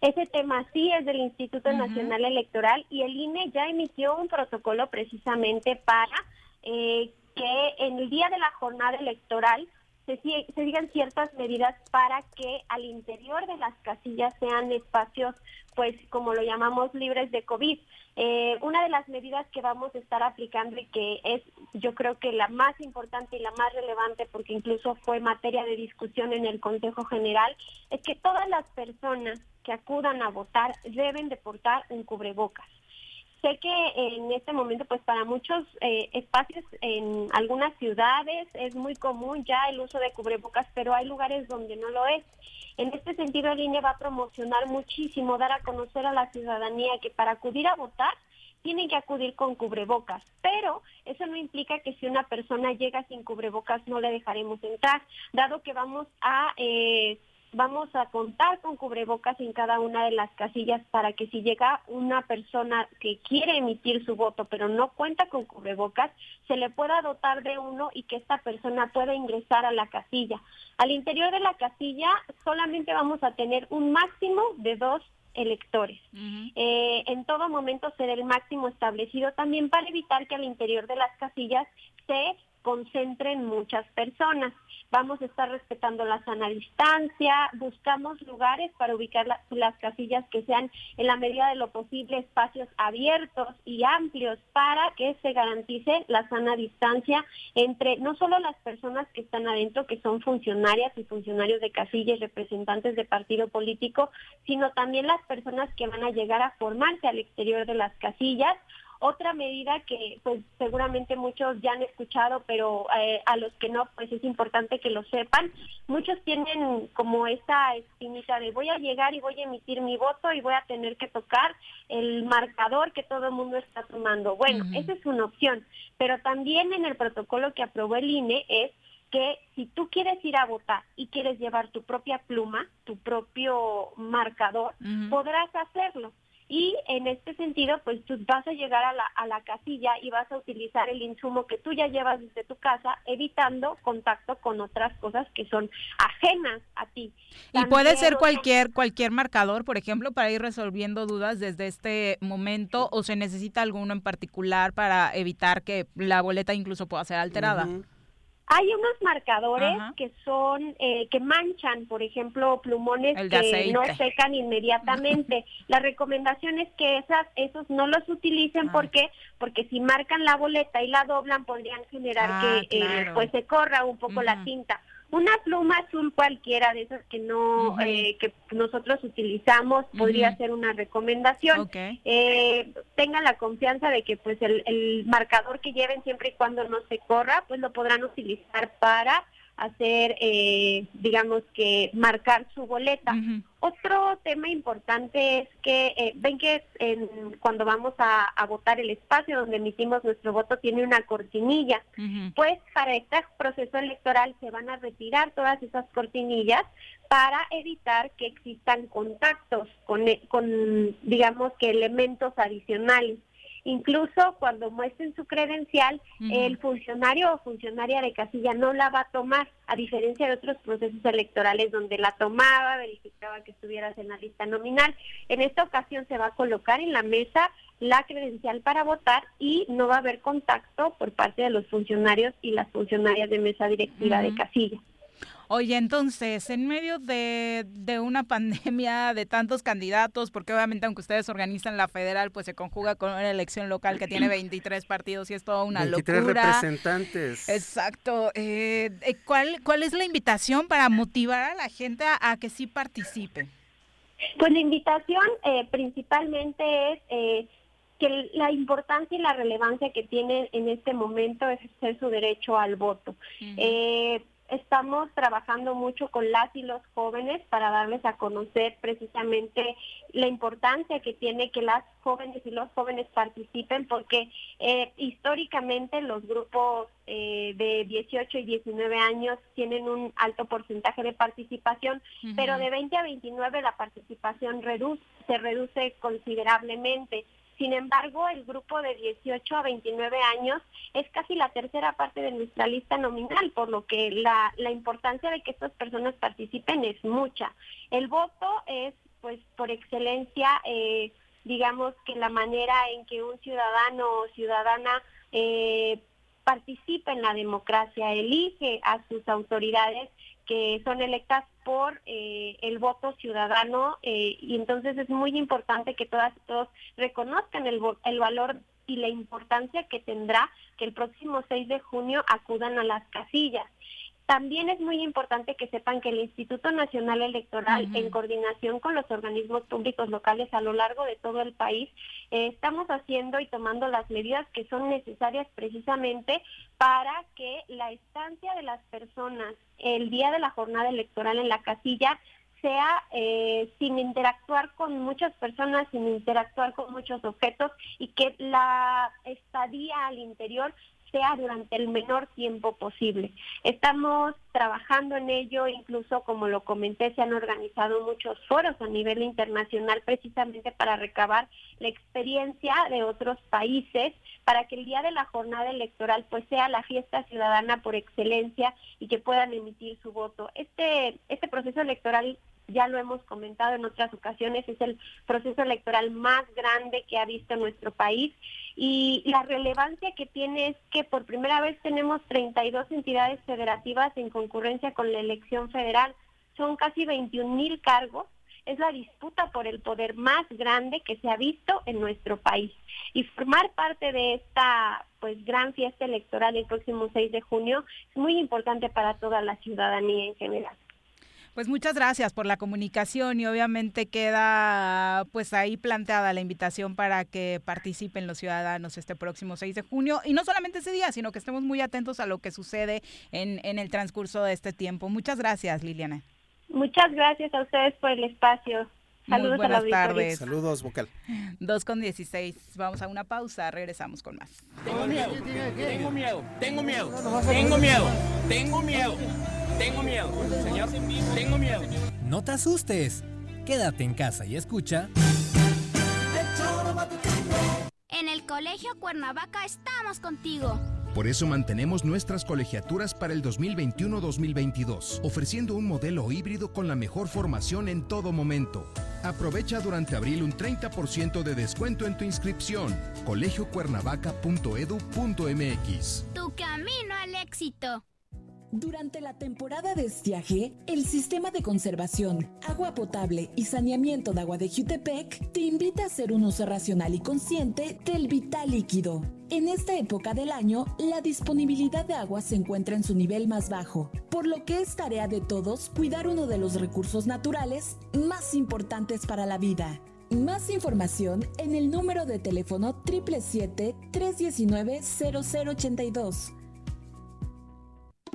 Ese tema sí es del Instituto Nacional Electoral y el INE ya emitió un protocolo precisamente para eh, que en el día de la jornada electoral se, se sigan ciertas medidas para que al interior de las casillas sean espacios, pues como lo llamamos, libres de COVID. Eh, una de las medidas que vamos a estar aplicando y que es yo creo que la más importante y la más relevante porque incluso fue materia de discusión en el Consejo General es que todas las personas que acudan a votar deben de portar un cubrebocas. Sé que en este momento, pues para muchos eh, espacios en algunas ciudades es muy común ya el uso de cubrebocas, pero hay lugares donde no lo es. En este sentido, el INE va a promocionar muchísimo, dar a conocer a la ciudadanía que para acudir a votar tienen que acudir con cubrebocas, pero eso no implica que si una persona llega sin cubrebocas no le dejaremos entrar, dado que vamos a eh, vamos a contar con cubrebocas en cada una de las casillas para que si llega una persona que quiere emitir su voto pero no cuenta con cubrebocas, se le pueda dotar de uno y que esta persona pueda ingresar a la casilla. Al interior de la casilla solamente vamos a tener un máximo de dos electores. Eh, en todo momento será el máximo establecido también para evitar que al interior de las casillas se concentren muchas personas. Vamos a estar respetando la sana distancia, buscamos lugares para ubicar las casillas que sean en la medida de lo posible espacios abiertos y amplios para que se garantice la sana distancia entre no solo las personas que están adentro, que son funcionarias y funcionarios de casilla y representantes de partido político, sino también las personas que van a llegar a formarse al exterior de las casillas otra medida que pues seguramente muchos ya han escuchado, pero eh, a los que no, pues es importante que lo sepan. Muchos tienen como esta espinita de voy a llegar y voy a emitir mi voto y voy a tener que tocar el marcador que todo el mundo está tomando. Bueno, esa es una opción, pero también en el protocolo que aprobó el INE es que si tú quieres ir a votar y quieres llevar tu propia pluma, tu propio marcador, podrás hacerlo. Y en este sentido, pues tú vas a llegar a la, a la casilla y vas a utilizar el insumo que tú ya llevas desde tu casa, evitando contacto con otras cosas que son ajenas a ti. Y puede ser cualquier, cualquier marcador, por ejemplo, para ir resolviendo dudas desde este momento, o se necesita alguno en particular para evitar que la boleta incluso pueda ser alterada. Hay unos marcadores que son, eh, que manchan, por ejemplo, plumones que no secan inmediatamente. la recomendación es que esas, esos no los utilicen, porque Porque si marcan la boleta y la doblan, podrían generar ah, que eh, pues se corra un poco la tinta. Una pluma azul cualquiera de esas que no eh, que nosotros utilizamos podría ser una recomendación. Eh, tengan la confianza de que pues el, el marcador que lleven siempre y cuando no se corra, pues lo podrán utilizar para hacer, eh, digamos que, marcar su boleta. Otro tema importante es que eh, ven que cuando vamos a, votar el espacio donde emitimos nuestro voto tiene una cortinilla. Pues para este proceso electoral se van a retirar todas esas cortinillas para evitar que existan contactos con, con digamos que elementos adicionales. Incluso cuando muestren su credencial, el funcionario o funcionaria de casilla no la va a tomar, a diferencia de otros procesos electorales donde la tomaba, verificaba que estuvieras en la lista nominal. En esta ocasión se va a colocar en la mesa la credencial para votar y no va a haber contacto por parte de los funcionarios y las funcionarias de mesa directiva de casilla. Oye, entonces, en medio de, una pandemia de tantos candidatos, porque obviamente aunque ustedes organizan la federal, pues se conjuga con una elección local que tiene 23 partidos y es toda una 23 representantes. Exacto. Eh, eh, ¿cuál, ¿Cuál es la invitación para motivar a la gente a, que sí participe? Pues la invitación eh, principalmente es que la importancia y la relevancia que tiene en este momento es ejercer su derecho al voto. Estamos trabajando mucho con las y los jóvenes para darles a conocer precisamente la importancia que tiene que las jóvenes y los jóvenes participen porque eh, históricamente los grupos eh, de 18 y 19 años tienen un alto porcentaje de participación, pero de 20 a 29 la participación se reduce considerablemente. Sin embargo, el grupo de 18 a 29 años es casi la tercera parte de nuestra lista nominal, por lo que la, importancia de que estas personas participen es mucha. El voto es, pues, por excelencia, eh, digamos que la manera en que un ciudadano o ciudadana eh, participa en la democracia, elige a sus autoridades que son electas por eh, el voto ciudadano eh, y entonces es muy importante que todas y todos reconozcan el, el valor y la importancia que tendrá que el próximo 6 de junio acudan a las casillas. También es muy importante que sepan que el Instituto Nacional Electoral, en coordinación con los organismos públicos locales a lo largo de todo el país, eh, estamos haciendo y tomando las medidas que son necesarias precisamente para que la estancia de las personas el día de la jornada electoral en la casilla sea eh, sin interactuar con muchas personas, sin interactuar con muchos objetos y que la estadía al interior sea durante el menor tiempo posible. Estamos trabajando en ello, incluso como lo comenté, se han organizado muchos foros a nivel internacional precisamente para recabar la experiencia de otros países para que el día de la jornada electoral pues sea la fiesta ciudadana por excelencia y que puedan emitir su voto. Este, este proceso electoral ya lo hemos comentado en otras ocasiones, es el proceso electoral más grande que ha visto nuestro país y la relevancia que tiene es que por primera vez tenemos 32 entidades federativas en concurrencia con la elección federal, son casi 21 mil cargos es la disputa por el poder más grande que se ha visto en nuestro país. Y formar parte de esta pues gran fiesta electoral el próximo 6 de junio es muy importante para toda la ciudadanía en general. Pues muchas gracias por la comunicación y obviamente queda pues ahí planteada la invitación para que participen los ciudadanos este próximo 6 de junio y no solamente ese día, sino que estemos muy atentos a lo que sucede en, en el transcurso de este tiempo. Muchas gracias, Liliana. Muchas gracias a ustedes por el espacio. Saludos a la tardes. Saludos, vocal. 2 con 16. Vamos a una pausa, regresamos con más. Tengo miedo, tengo miedo, tengo miedo, tengo miedo, tengo miedo, tengo miedo, señor, tengo miedo. No te asustes, quédate en casa y escucha. En el Colegio Cuernavaca estamos contigo. Por eso mantenemos nuestras colegiaturas para el 2021-2022, ofreciendo un modelo híbrido con la mejor formación en todo momento. Aprovecha durante abril un 30% de descuento en tu inscripción. colegiocuernavaca.edu.mx. Tu camino al éxito. Durante la temporada de estiaje, el Sistema de Conservación, Agua Potable y Saneamiento de Agua de Jutepec te invita a hacer un uso racional y consciente del vital líquido. En esta época del año, la disponibilidad de agua se encuentra en su nivel más bajo, por lo que es tarea de todos cuidar uno de los recursos naturales más importantes para la vida. Más información en el número de teléfono 777-319-0082.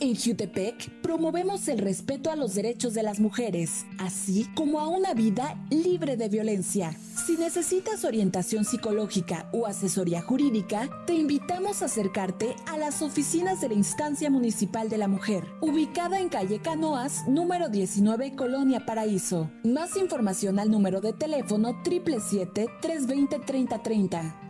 En Jutepec promovemos el respeto a los derechos de las mujeres, así como a una vida libre de violencia. Si necesitas orientación psicológica o asesoría jurídica, te invitamos a acercarte a las oficinas de la Instancia Municipal de la Mujer, ubicada en calle Canoas, número 19, Colonia Paraíso. Más información al número de teléfono 777-320-3030.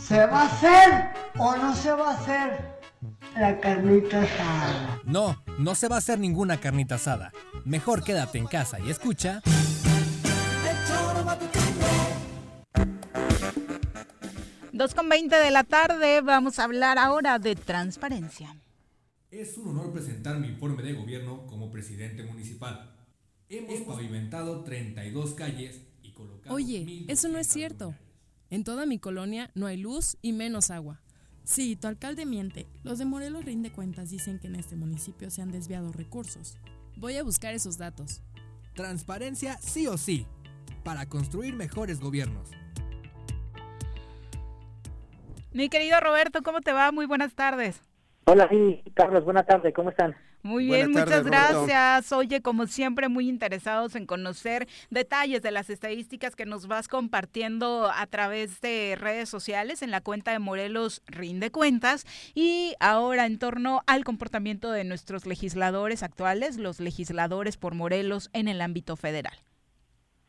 ¿Se va a hacer o no se va a hacer la carnita asada? No, no se va a hacer ninguna carnita asada. Mejor quédate en casa y escucha. Dos con 20 de la tarde, vamos a hablar ahora de transparencia. Es un honor presentar mi informe de gobierno como presidente municipal. Hemos pavimentado 32 calles y colocado... Oye, eso no es cierto. En toda mi colonia no hay luz y menos agua. Sí, tu alcalde miente. Los de Morelos Rinde Cuentas dicen que en este municipio se han desviado recursos. Voy a buscar esos datos. Transparencia sí o sí, para construir mejores gobiernos. Mi querido Roberto, ¿cómo te va? Muy buenas tardes. Hola, sí, Carlos, buenas tardes, ¿cómo están? Muy bien, muchas gracias. Oye, como siempre, muy interesados en conocer detalles de las estadísticas que nos vas compartiendo a través de redes sociales en la cuenta de Morelos Rinde Cuentas y ahora en torno al comportamiento de nuestros legisladores actuales, los legisladores por Morelos en el ámbito federal.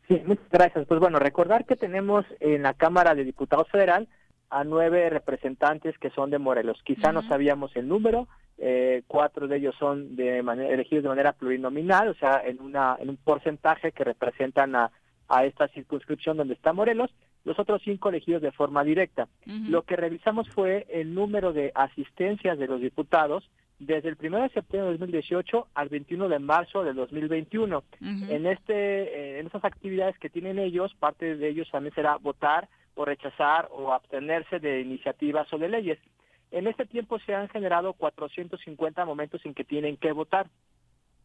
Sí, muchas gracias. Pues bueno, recordar que tenemos en la Cámara de Diputados Federal a nueve representantes que son de Morelos. Quizá no sabíamos el número, eh, cuatro de ellos son de manera, elegidos de manera plurinominal, o sea, en, una, en un porcentaje que representan a, a esta circunscripción donde está Morelos, los otros cinco elegidos de forma directa. Lo que revisamos fue el número de asistencias de los diputados desde el 1 de septiembre de 2018 al 21 de marzo de 2021. En este eh, en esas actividades que tienen ellos, parte de ellos también será votar o rechazar o abstenerse de iniciativas o de leyes. En este tiempo se han generado 450 momentos en que tienen que votar.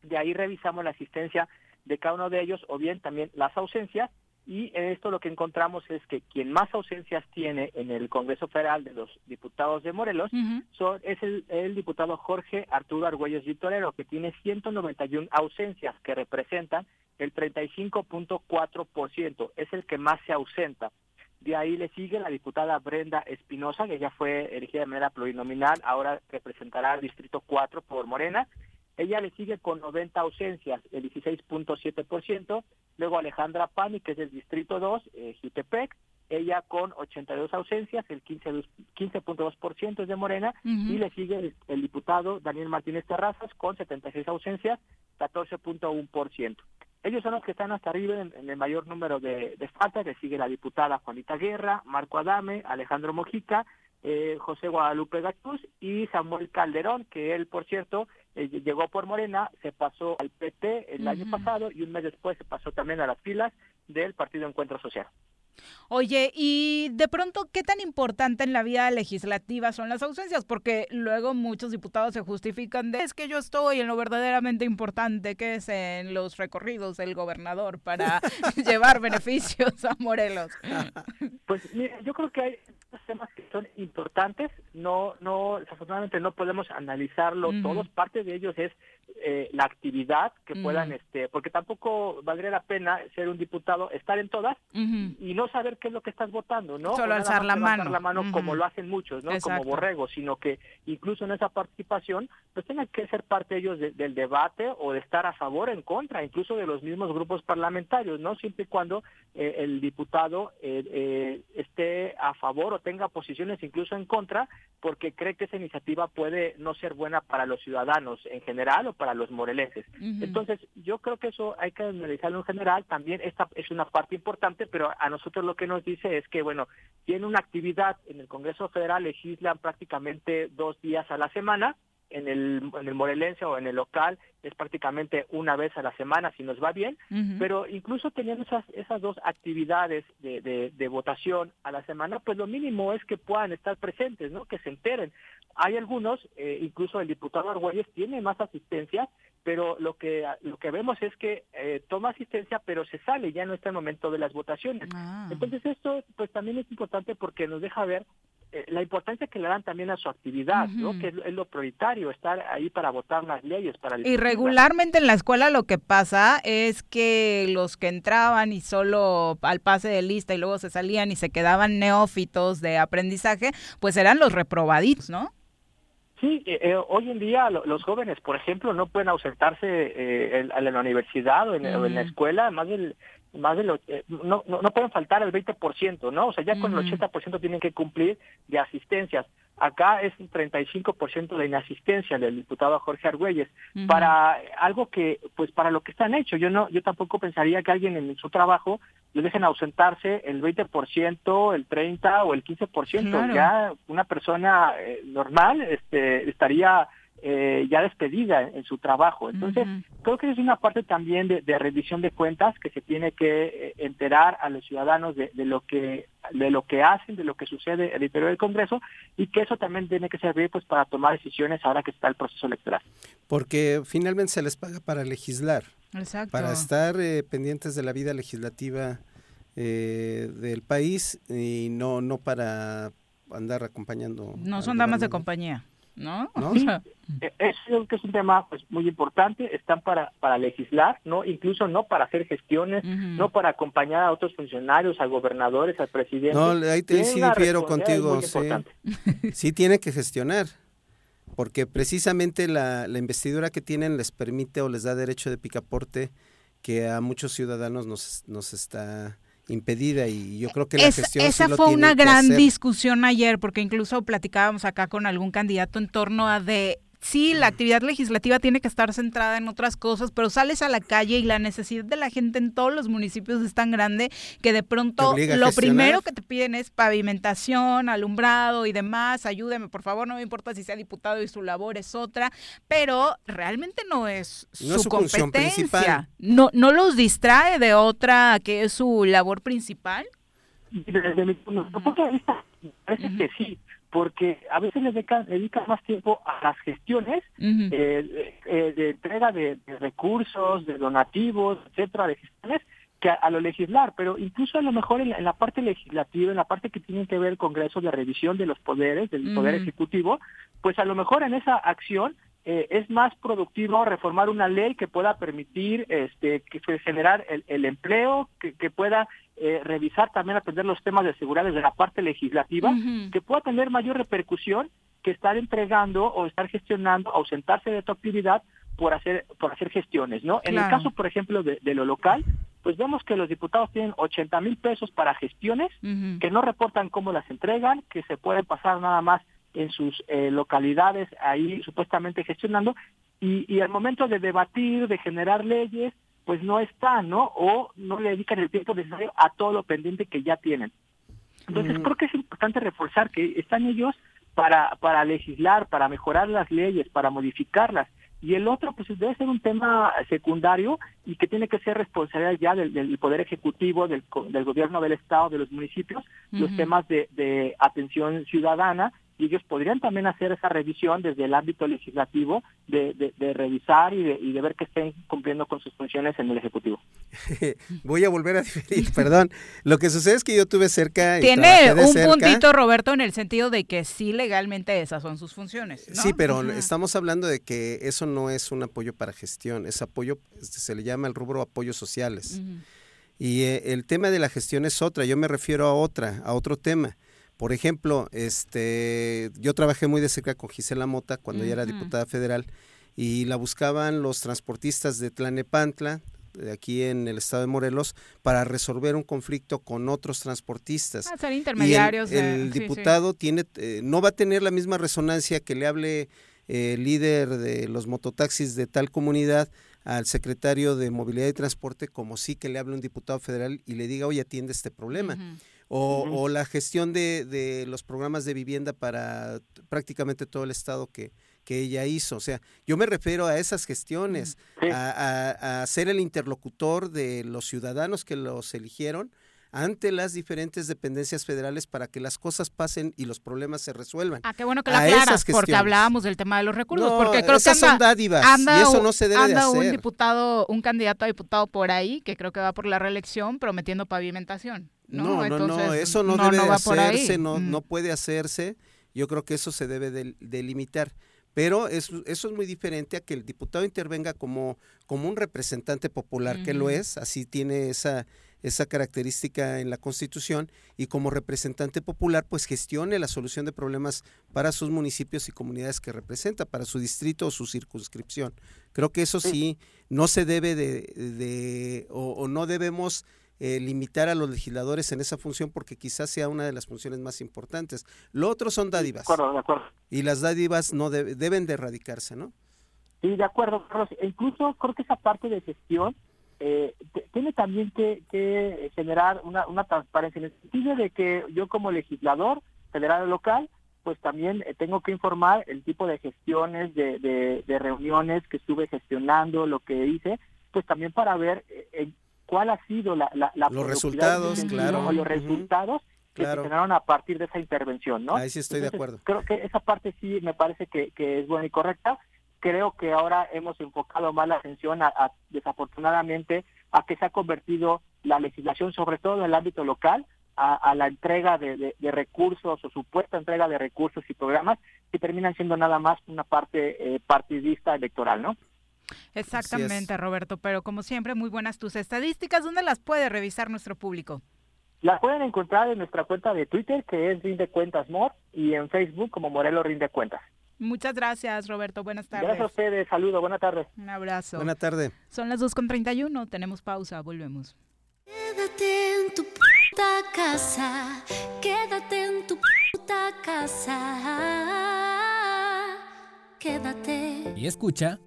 De ahí revisamos la asistencia de cada uno de ellos o bien también las ausencias y en esto lo que encontramos es que quien más ausencias tiene en el Congreso Federal de los diputados de Morelos son, es el, el, diputado Jorge Arturo Argüelles Vitorero, que tiene 191 ausencias, que representan el 35.4%. Es el que más se ausenta. De ahí le sigue la diputada Brenda Espinosa, que ya fue elegida de manera plurinominal, ahora representará al Distrito 4 por Morena. Ella le sigue con 90 ausencias, el 16.7%. Luego Alejandra Pani, que es del Distrito 2, eh, Jutepec, ella con 82 ausencias, el 15.2% es de Morena, y le sigue el, diputado Daniel Martínez Terrazas con 76 ausencias, 14.1%. Ellos son los que están hasta arriba en, el mayor número de, de faltas, le sigue la diputada Juanita Guerra, Marco Adame, Alejandro Mojica, eh, José Guadalupe Gatús y Samuel Calderón, que él, por cierto, eh, llegó por Morena, se pasó al PT el año pasado y un mes después se pasó también a las filas del Partido Encuentro Social. Oye, y de pronto, ¿qué tan importante en la vida legislativa son las ausencias? Porque luego muchos diputados se justifican de es que yo estoy en lo verdaderamente importante, que es en los recorridos del gobernador para llevar beneficios a Morelos. Pues mira, yo creo que hay temas que son importantes, no, no, desafortunadamente no podemos analizarlo todos, parte de ellos es eh, la actividad que puedan, este, porque tampoco valdría la pena ser un diputado, estar en todas y no saber qué es lo que estás votando, ¿no? Solo alzar la mano. la mano como lo hacen muchos, ¿no? Como borregos, sino que incluso en esa participación, pues tengan que ser parte ellos del debate o de estar a favor o en contra, incluso de los mismos grupos parlamentarios, ¿no? Siempre y cuando eh, el diputado eh, esté a favor o tenga posiciones incluso en contra, porque cree que esa iniciativa puede no ser buena para los ciudadanos en general o para los morelenses. Entonces, yo creo que eso hay que analizarlo en general. También esta es una parte importante, pero a nosotros lo que nos dice es que, bueno, tiene una actividad en el Congreso Federal, legislan prácticamente dos días a la semana, en el, en el morelense o en el local es prácticamente una vez a la semana si nos va bien, pero incluso teniendo esas, esas dos actividades de, de, de, votación a la semana, pues lo mínimo es que puedan estar presentes, ¿no? que se enteren. Hay algunos, eh, incluso el diputado Argüelles tiene más asistencia, pero lo que lo que vemos es que eh, toma asistencia, pero se sale, ya no está el momento de las votaciones. Ah. Entonces esto pues también es importante porque nos deja ver eh, la importancia que le dan también a su actividad, ¿no? Que es, lo prioritario, estar ahí para votar las leyes, para... Y regularmente en la escuela lo que pasa es que los que entraban y solo al pase de lista y luego se salían y se quedaban neófitos de aprendizaje, pues eran los reprobaditos, ¿no? Sí, eh, eh, hoy en día los jóvenes, por ejemplo, no pueden ausentarse eh, en, en, la universidad o en, en la escuela más del más de lo, eh, no, no, no, pueden faltar el 20%, ¿no? O sea, ya con el 80% tienen que cumplir de asistencias. Acá es un 35% de inasistencia del diputado Jorge Argüelles para algo que, pues para lo que están hechos. Yo no, yo tampoco pensaría que alguien en su trabajo le dejen ausentarse el 20%, el 30 o el 15%. Ya una persona eh, normal este, estaría eh, ya despedida en, su trabajo. Entonces, creo que es una parte también de, de, revisión de cuentas que se tiene que eh, enterar a los ciudadanos de, de, lo que de lo que hacen, de lo que sucede en el interior del Congreso y que eso también tiene que servir pues para tomar decisiones ahora que está el proceso electoral. Porque finalmente se les paga para legislar, Exacto. para estar eh, pendientes de la vida legislativa eh, del país y no no para andar acompañando. No son damas de compañía. ¿No? ¿No? Sí, es, que es un tema pues muy importante, están para, para legislar, no incluso no para hacer gestiones, uh -huh. no para acompañar a otros funcionarios, a gobernadores, al presidente. No, ahí, te, sí difiero contigo, sí. sí tiene que gestionar, porque precisamente la, la investidura que tienen les permite o les da derecho de picaporte que a muchos ciudadanos nos, nos está impedida y yo creo que la es, gestión esa sí lo fue tiene una gran discusión ayer porque incluso platicábamos acá con algún candidato en torno a de sí, la actividad legislativa tiene que estar centrada en otras cosas, pero sales a la calle y la necesidad de la gente en todos los municipios es tan grande que de pronto lo primero que te piden es pavimentación, alumbrado y demás, ayúdeme por favor, no me importa si sea diputado y su labor es otra, pero realmente no es No su, es su función competencia. No, no los distrae de otra que es su labor principal. Desde mi punto de vista, parece que sí, porque a veces le dedican, dedican más tiempo a las gestiones Ujú. eh, eh, de entrega de, de recursos, de donativos, etcétera, de gestiones, que a, a lo legislar, pero incluso a lo mejor en la, en la parte legislativa, en la parte que tiene que ver el Congreso de revisión de los poderes, del Poder. Ejecutivo, pues a lo mejor en esa acción eh, es más productivo reformar una ley que pueda permitir este que que generar el, el empleo, que, que pueda eh, revisar también atender los temas de seguridad desde la parte legislativa, que pueda tener mayor repercusión que estar entregando o estar gestionando, ausentarse de tu actividad por hacer por hacer gestiones, ¿no? En el caso, por ejemplo, de, de lo local, pues vemos que los diputados tienen 80 mil pesos para gestiones que no reportan cómo las entregan, que se pueden pasar nada más en sus eh, localidades ahí supuestamente gestionando y, y al momento de debatir, de generar leyes, pues no están, ¿no? O no le dedican el tiempo necesario a todo lo pendiente que ya tienen. Entonces Ujú. creo que es importante reforzar que están ellos para, para legislar, para mejorar las leyes, para modificarlas. Y el otro, pues debe ser un tema secundario y que tiene que ser responsabilidad ya del, del Poder Ejecutivo, del, del Gobierno del Estado, de los municipios, los temas de, de atención ciudadana. Y ellos podrían también hacer esa revisión desde el ámbito legislativo, de, de, de revisar y de, y de ver que estén cumpliendo con sus funciones en el Ejecutivo. Voy a volver a diferir, perdón. Lo que sucede es que yo tuve cerca y Tiene un cerca. puntito, Roberto, en el sentido de que sí, legalmente esas son sus funciones. ¿no? Sí, pero estamos hablando de que eso no es un apoyo para gestión, es apoyo, este, se le llama el rubro apoyos sociales. Y eh, el tema de la gestión es otra, yo me refiero a otra, a otro tema. Por ejemplo, este, yo trabajé muy de cerca con Gisela Mota cuando ella era diputada federal y la buscaban los transportistas de Tlanepantla, de aquí en el estado de Morelos, para resolver un conflicto con otros transportistas. Ah, ser Y el- intermediarios el, de- sí, sí. diputado tiene, eh, no va a tener la misma resonancia que le hable eh, el líder de los mototaxis de tal comunidad al secretario de Movilidad y Transporte como sí que le hable un diputado federal y le diga, oye, atiende este problema. O, o la gestión de, de los programas de vivienda para prácticamente todo el estado que, que ella hizo. O sea, yo me refiero a esas gestiones, a, a- a ser el interlocutor de los ciudadanos que los eligieron ante las diferentes dependencias federales para que las cosas pasen y los problemas se resuelvan. Ah, qué bueno que lo aclaras, porque hablábamos del tema de los recursos, No, porque creo esas que anda, son dádivas, anda y eso un- no se debe de anda un diputado, un candidato a diputado por ahí, que creo que va por la reelección, prometiendo pavimentación. No, No, no, no, Entonces, eso no, debe de hacerse, no, Mm. no puede hacerse. Yo creo que eso se debe de, de. Pero es- eso es muy diferente a que el diputado intervenga como, como un representante popular, que lo es, así tiene esa, esa característica en la Constitución, y como representante popular, pues gestione la solución de problemas para sus municipios y comunidades que representa, para su distrito o su circunscripción. Creo que eso sí, no se debe de, de- o, o no debemos eh, limitar a los legisladores en esa función porque quizás sea una de las funciones más importantes. Lo otro son dádivas. De acuerdo, de acuerdo. Y las dádivas no debe- deben de erradicarse, ¿no? Sí, de acuerdo, Carlos. E incluso creo que esa parte de gestión eh, tiene también que, que generar una, una transparencia en el sentido de que yo como legislador federal o local pues también eh, tengo que informar el tipo de gestiones, de, de, reuniones que estuve gestionando, lo que hice, pues también para ver eh, cuál ha sido la, la, los resultados, claro, los resultados que se generaron a partir de esa intervención, ¿no? Ahí sí estoy de acuerdo. Creo que esa parte sí me parece que, que es buena y correcta. Creo que ahora hemos enfocado más la atención, a, desafortunadamente, a que se ha convertido la legislación, sobre todo en el ámbito local, a, la entrega de, recursos o supuesta entrega de recursos y programas que terminan siendo nada más una parte eh, partidista electoral, ¿no? Exactamente, Roberto, pero como siempre, muy buenas tus estadísticas. ¿Dónde las puede revisar nuestro público? Las pueden encontrar en nuestra cuenta de Twitter, que es Rinde Cuentas More, y en Facebook como Morelos Rinde Cuentas. Muchas gracias, Roberto. Buenas tardes. Gracias a ustedes. Saludos. Buenas tardes. Un abrazo. Buenas tardes. Son las 2.31. Tenemos pausa. Volvemos. Quédate en tu puta casa. Quédate en tu puta casa. Quédate. Y escucha.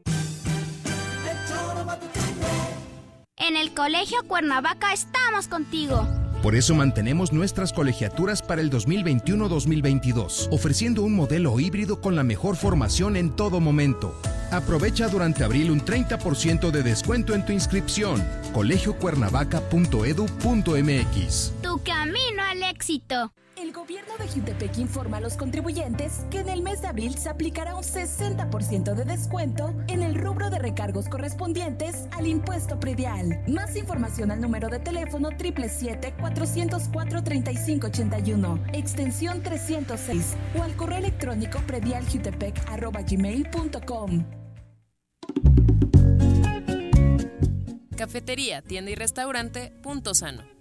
En el Colegio Cuernavaca estamos contigo. Por eso mantenemos nuestras colegiaturas para el 2021-2022, ofreciendo un modelo híbrido con la mejor formación en todo momento. Aprovecha durante abril un 30% de descuento en tu inscripción. colegiocuernavaca.edu.mx. Tu camino al éxito. El gobierno de Jutepec informa a los contribuyentes que en el mes de abril se aplicará un 60% de descuento en el rubro de recargos correspondientes al impuesto predial. Más información al número de teléfono 777-404-3581, extensión 306 o al correo electrónico predialjutepec.gmail.com. Cafetería, tienda y restaurante, punto sano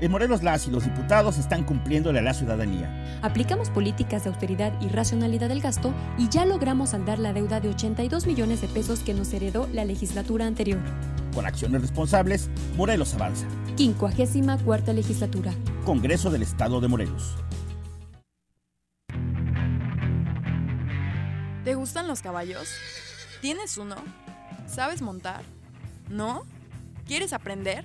En Morelos las y los diputados están cumpliéndole a la ciudadanía. Aplicamos políticas de austeridad y racionalidad del gasto y ya logramos saldar la deuda de 82 millones de pesos que nos heredó la legislatura anterior. Con acciones responsables, Morelos avanza. 54 legislatura. Congreso del Estado de Morelos. ¿Te gustan los caballos? ¿Tienes uno? ¿Sabes montar? ¿No? ¿Quieres aprender?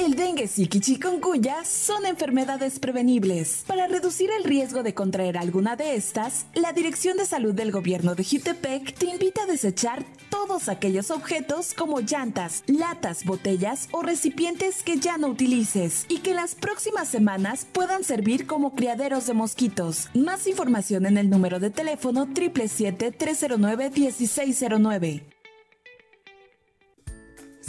El dengue, zika y chikungunya son enfermedades prevenibles. Para reducir el riesgo de contraer alguna de estas, la Dirección de Salud del Gobierno de Jutepec te invita a desechar todos aquellos objetos como llantas, latas, botellas o recipientes que ya no utilices y que en las próximas semanas puedan servir como criaderos de mosquitos. Más información en el número de teléfono 777-309-1609.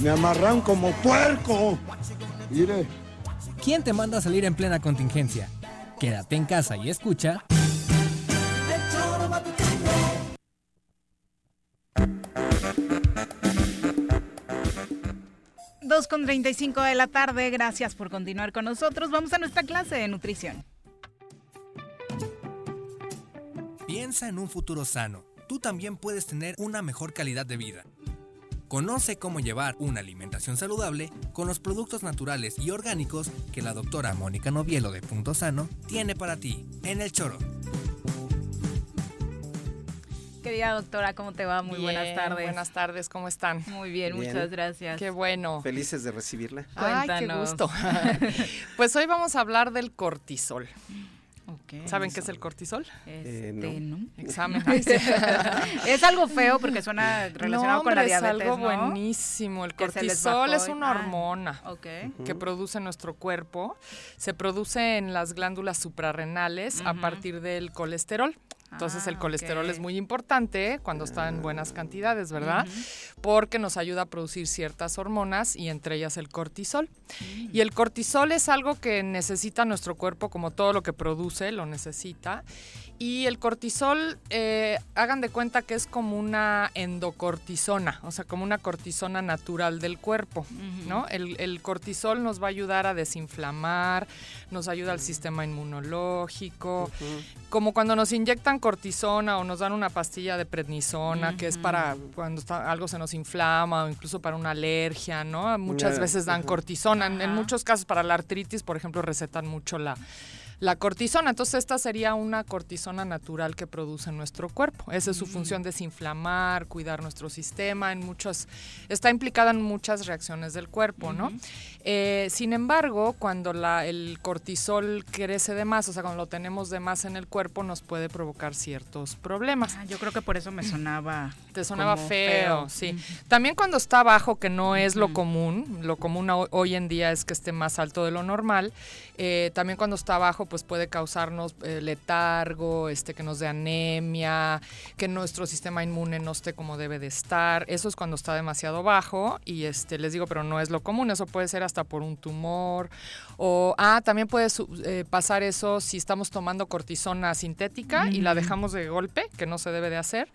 Me amarran como puerco. Mire. ¿Quién te manda a salir en plena contingencia? Quédate en casa y escucha. Dos con 35 de la tarde, gracias por continuar con nosotros. Vamos a nuestra clase de nutrición. Piensa en un futuro sano tú también puedes tener una mejor calidad de vida. Conoce cómo llevar una alimentación saludable con los productos naturales y orgánicos que la doctora Mónica Novielo de Punto Sano tiene para ti en el choro. Querida doctora, ¿cómo te va? Muy buenas tardes. Buenas tardes, ¿cómo están? Muy bien, Bien. muchas gracias. Qué bueno. Felices de recibirla. Ay, qué gusto. pues hoy vamos a hablar del cortisol. ¿Saben qué es el cortisol? Este, Eh, no. Examen. es algo feo porque suena relacionado no, con la diabetes, es algo ¿no? buenísimo. El cortisol es una ah, hormona que produce nuestro cuerpo. Se produce en las glándulas suprarrenales a partir del colesterol. Entonces el Ah, colesterol es muy importante cuando está en buenas cantidades, ¿verdad? Porque nos ayuda a producir ciertas hormonas y entre ellas el cortisol. Mm. Y el cortisol es algo que necesita nuestro cuerpo, como todo lo que produce, lo necesita. Y el cortisol, eh, hagan de cuenta que es como una endocortisona, o sea, como una cortisona natural del cuerpo, ¿no? El, el cortisol nos va a ayudar a desinflamar, nos ayuda al sistema inmunológico, como cuando nos inyectan cortisona o nos dan una pastilla de prednisona, que es para cuando está- algo se nos inflama o incluso para una alergia, ¿no? Muchas veces dan cortisona. En, muchos casos para la artritis, por ejemplo, recetan mucho la, la cortisona. Entonces esta sería una cortisona natural que produce nuestro cuerpo. Esa es su función, desinflamar, cuidar nuestro sistema, en muchos, está implicada en muchas reacciones del cuerpo, ¿no? Eh, sin embargo, cuando la, el cortisol crece de más, o sea, cuando lo tenemos de más en el cuerpo, nos puede provocar ciertos problemas. Ah, yo creo que por eso me sonaba. Te sonaba feo, sí. También cuando está bajo, que no es lo común, lo común ho- hoy en día es que esté más alto de lo normal, eh, también cuando está bajo, pues puede causarnos eh, letargo, este, que nos dé anemia, que nuestro sistema inmune no esté como debe de estar. Eso es cuando está demasiado bajo y este, les digo, pero no es lo común, eso puede ser hasta por un tumor o, ah, también puede eh, pasar eso si estamos tomando cortisona sintética y la Ujú. dejamos de golpe, que no se debe de hacer.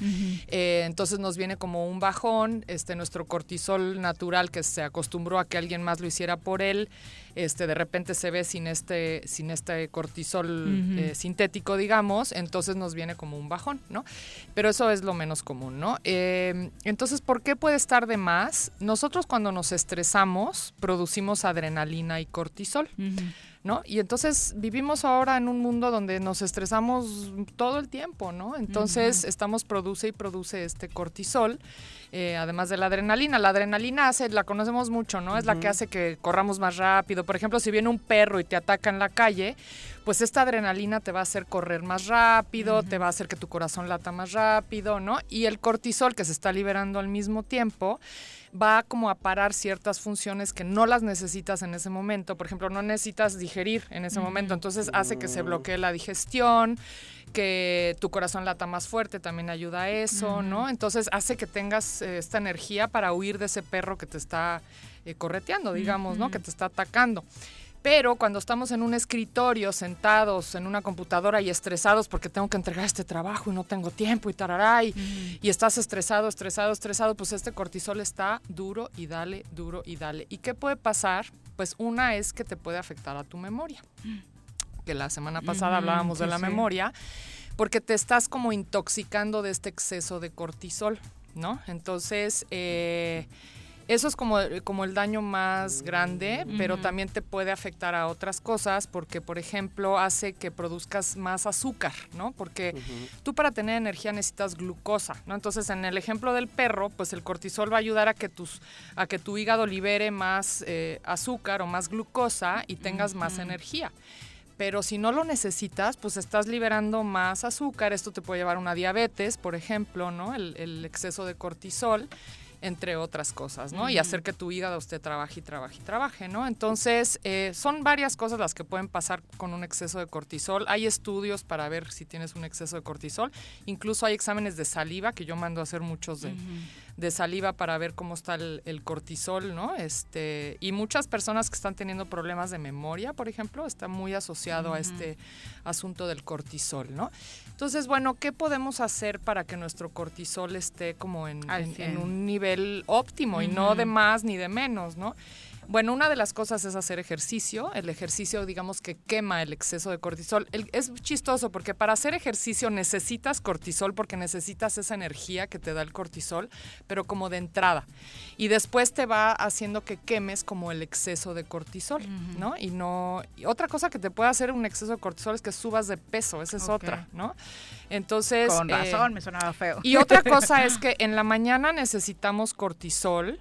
Eh, entonces nos viene como un bajón, este, nuestro cortisol natural que se acostumbró a que alguien más lo hiciera por él, este, de repente se ve sin este, sin este cortisol eh, sintético, digamos, entonces nos viene como un bajón, ¿no? Pero eso es lo menos común, ¿no? Eh, entonces, ¿por qué puede estar de más? Nosotros cuando nos estresamos producimos adrenalina y cortisol. ¿No? Y entonces vivimos ahora en un mundo donde nos estresamos todo el tiempo, ¿no? Entonces estamos produce y produce este cortisol, eh, además de la adrenalina. La adrenalina hace, la conocemos mucho, ¿no? Es la que hace que corramos más rápido. Por ejemplo, si viene un perro y te ataca en la calle, pues esta adrenalina te va a hacer correr más rápido, te va a hacer que tu corazón lata más rápido, ¿no? Y el cortisol que se está liberando al mismo tiempo va como a parar ciertas funciones que no las necesitas en ese momento. Por ejemplo, no necesitas digerir en ese momento, entonces hace que se bloquee la digestión, que tu corazón lata más fuerte, también ayuda a eso. ¿no? Entonces hace que tengas eh, esta energía para huir de ese perro que te está eh, correteando, digamos, ¿no? Que te está atacando. Pero cuando estamos en un escritorio, sentados en una computadora y estresados porque tengo que entregar este trabajo y no tengo tiempo y tarará, y, y estás estresado, estresado, estresado, pues este cortisol está duro y dale, duro y dale. ¿Y qué puede pasar? Pues una es que te puede afectar a tu memoria. Que la semana pasada hablábamos de la sí. memoria, porque te estás como intoxicando de este exceso de cortisol, ¿no? Entonces, eh, eso es como, como el daño más grande, pero también te puede afectar a otras cosas porque, por ejemplo, hace que produzcas más azúcar, ¿no? Porque tú para tener energía necesitas glucosa, ¿no? Entonces, en el ejemplo del perro, pues el cortisol va a ayudar a que, tus, a que tu hígado libere más eh, azúcar o más glucosa y tengas más energía. Pero si no lo necesitas, pues estás liberando más azúcar. Esto te puede llevar a una diabetes, por ejemplo, ¿no? El, el exceso de cortisol, entre otras cosas, ¿no? Y hacer que tu hígado usted trabaje y trabaje y trabaje, ¿no? Entonces, eh, son varias cosas las que pueden pasar con un exceso de cortisol. Hay estudios para ver si tienes un exceso de cortisol. Incluso hay exámenes de saliva, que yo mando a hacer muchos de, de saliva para ver cómo está el, el cortisol, ¿no? Este, y muchas personas que están teniendo problemas de memoria, por ejemplo, está muy asociado a este asunto del cortisol, ¿no? Entonces, bueno, ¿qué podemos hacer para que nuestro cortisol esté como en, un nivel óptimo y no de más ni de menos, ¿no? Bueno, una de las cosas es hacer ejercicio. El ejercicio, digamos que quema el exceso de cortisol. es chistoso porque para hacer ejercicio necesitas cortisol porque necesitas esa energía que te da el cortisol, pero como de entrada. Y después te va haciendo que quemes como el exceso de cortisol, ¿no? Y no. otra cosa que te puede hacer un exceso de cortisol es que subas de peso. Esa es otra, ¿no? Entonces. Con razón, eh, me sonaba feo. Y otra cosa es que en la mañana necesitamos cortisol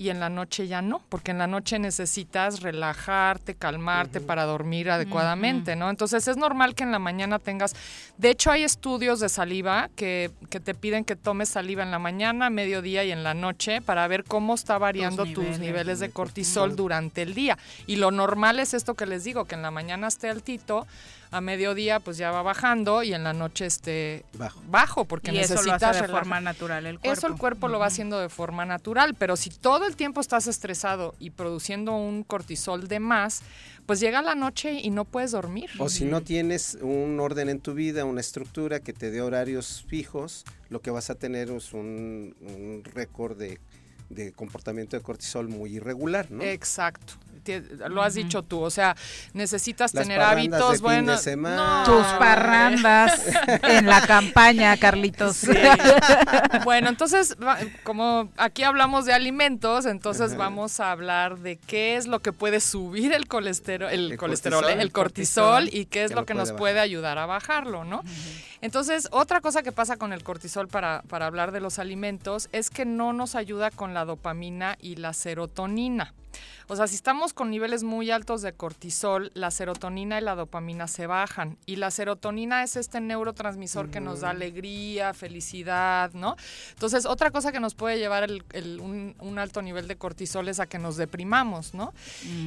y en la noche ya no, porque en la noche necesitas relajarte, calmarte para dormir adecuadamente, ¿no? Entonces es normal que en la mañana tengas, de hecho hay estudios de saliva que, que te piden que tomes saliva en la mañana, mediodía y en la noche para ver cómo está variando tus niveles, de cortisol durante el día. Y lo normal es esto que les digo, que en la mañana esté altito, a mediodía pues ya va bajando y en la noche esté bajo, porque y necesitas eso lo de forma natural el cuerpo. Eso el cuerpo lo va haciendo de forma natural, pero si todo el tiempo estás estresado y produciendo un cortisol de más, pues llega la noche y no puedes dormir. O si no tienes un orden en tu vida, una estructura que te dé horarios fijos, lo que vas a tener es un, un récord de de comportamiento de cortisol muy irregular, ¿no? Exacto lo has dicho tú, o sea, necesitas tener hábitos buenos. Tus parrandas en la campaña, Carlitos. bueno, entonces, como aquí hablamos de alimentos, entonces vamos a hablar de qué es lo que puede subir el colesterol, el, colesterol, cortisol, el cortisol, y qué es lo que nos puede ayudar a bajarlo, ¿no? Entonces, otra cosa que pasa con el cortisol para, para hablar de los alimentos es que no nos ayuda con la dopamina y la serotonina. O sea, si estamos con niveles muy altos de cortisol, la serotonina y la dopamina se bajan. Y la serotonina es este neurotransmisor que nos da alegría, felicidad, ¿no? Entonces, otra cosa que nos puede llevar un, alto nivel de cortisol es a que nos deprimamos, ¿no?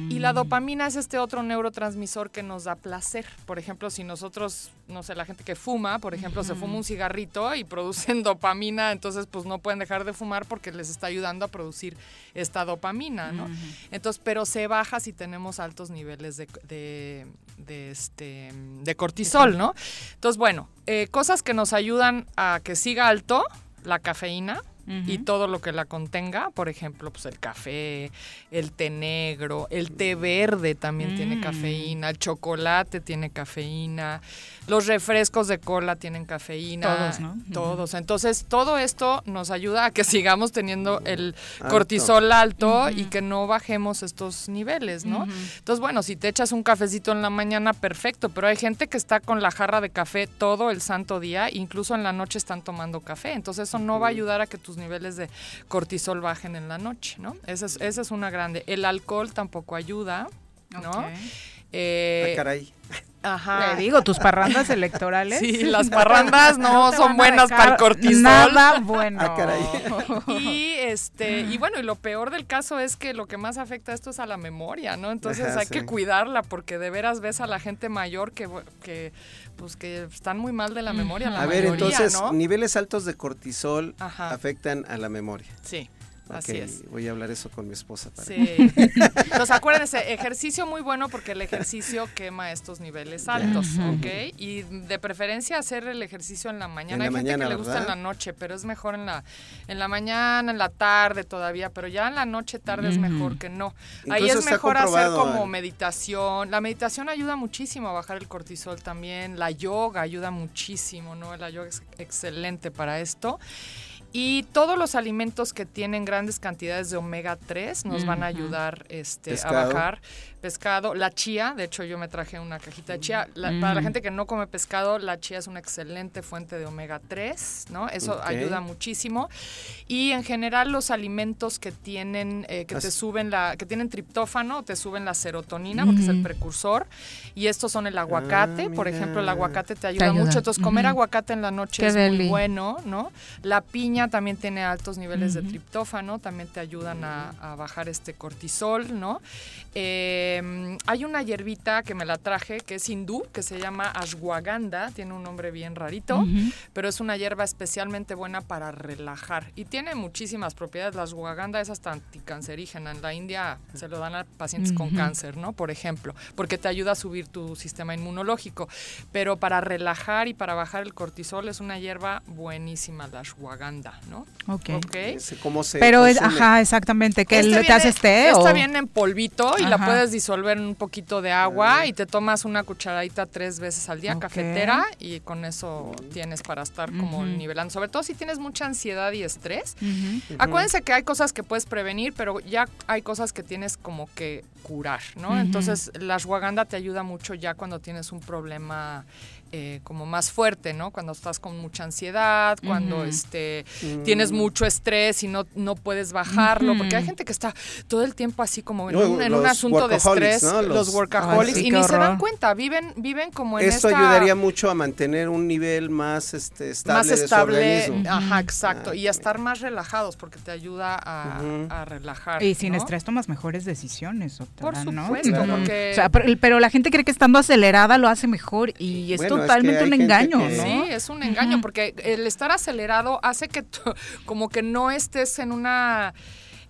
Y la mm. dopamina es este otro neurotransmisor que nos da placer. Por ejemplo, si nosotros, no sé, la gente que fuma, por ejemplo, se fuma un cigarrito y producen dopamina, entonces pues no pueden dejar de fumar porque les está ayudando a producir esta dopamina, ¿no? Entonces, pero se baja si tenemos altos niveles de, este, de cortisol, ¿no? Entonces, bueno, eh, cosas que nos ayudan a que siga alto, la cafeína, y todo lo que la contenga, por ejemplo, pues el café, el té negro, el té verde también tiene mm. cafeína, el chocolate tiene cafeína, los refrescos de cola tienen cafeína. Todos, ¿no? Todos. Entonces, todo esto nos ayuda a que sigamos teniendo el cortisol alto y que no bajemos estos niveles, ¿no? Entonces, bueno, si te echas un cafecito en la mañana, perfecto, pero hay gente que está con la jarra de café todo el santo día, incluso en la noche están tomando café. Entonces, eso no va a ayudar a que tus niveles de cortisol bajen en la noche, ¿no? Esa es, esa es una grande. El alcohol tampoco ayuda, ¿no? Eh, ah, caray. Ajá. digo, tus parrandas electorales. Sí, las parrandas no, son buenas para el cortisol. Nada bueno. Ah, y este, y bueno, y lo peor del caso es que lo que más afecta esto es a la memoria, ¿no? Entonces hay que cuidarla porque de veras ves a la gente mayor que, que pues que están muy mal de la memoria. La a ver, entonces, niveles altos de cortisol afectan a la memoria. Sí. Así es. Voy a hablar eso con mi esposa. Sí. Entonces acuérdense, ejercicio muy bueno porque el ejercicio quema estos niveles altos, ¿ok? Y de preferencia hacer el ejercicio en la mañana. Hay gente que le gusta en la noche, pero es mejor en la, en la mañana, en la tarde todavía, pero ya en la noche, tarde es mejor que no. Ahí es mejor hacer como meditación. La meditación ayuda muchísimo a bajar el cortisol también. La yoga ayuda muchísimo, ¿no? La yoga es excelente para esto. Y todos los alimentos que tienen grandes cantidades de omega 3 nos van a ayudar este, a bajar pescado, la chía, de hecho yo me traje una cajita de chía. Para la gente que no come pescado, la chía es una excelente fuente de omega 3, ¿no? Eso ayuda muchísimo. Y en general los alimentos que tienen, eh, que te suben la, que tienen triptófano, te suben la serotonina, porque es el precursor. Y estos son el aguacate, por ejemplo, el aguacate te ayuda, mucho. Entonces comer aguacate en la noche es muy bueno, ¿no? La piña también tiene altos niveles de triptófano, también te ayudan a, a bajar este cortisol, ¿no? Eh, Eh, hay una hierbita que me la traje que es hindú, que se llama ashwagandha, tiene un nombre bien rarito, Ujú. pero es una hierba especialmente buena para relajar y tiene muchísimas propiedades. La ashwagandha es hasta anticancerígena. En la India se lo dan a pacientes con Ujú. cáncer, ¿no? Por ejemplo, porque te ayuda a subir tu sistema inmunológico. Pero para relajar y para bajar el cortisol es una hierba buenísima, la ashwagandha, ¿no? Ok. Ese, ¿Cómo se Pero es, ajá, exactamente, que Este le- te viene- haces té Esta o... viene en polvito y la Ajá. puedes disolver un poquito de agua y te tomas una cucharadita tres veces al día, cafetera, y con eso tienes para estar como nivelando. Sobre todo si tienes mucha ansiedad y estrés. Acuérdense que hay cosas que puedes prevenir, pero ya hay cosas que tienes como que curar, ¿no? Entonces la ashwagandha te ayuda mucho ya cuando tienes un problema eh, como más fuerte, ¿no? Cuando estás con mucha ansiedad, cuando este Mm. tienes mucho estrés y no, no puedes bajarlo, porque hay gente que está todo el tiempo así como en, un, en un los asunto de estrés, ¿no? los, Los- workaholics, Ay, sí, y ni se dan cuenta, viven, viven como en Esto esta... ayudaría mucho a mantener un nivel más este, estable más de su estable, organismo. ajá, exacto, Ah, y a estar más relajados porque te ayuda a, relajar. Y sin ¿no? estrés tomas mejores decisiones, Por doctora, ¿no? supuesto, Ujú. porque- O sea, pero, pero la gente cree que estando acelerada lo hace mejor y es Bueno, es que totalmente un engaño, que- ¿no? Sí, es un engaño porque el estar acelerado hace que tú- como que no estés en una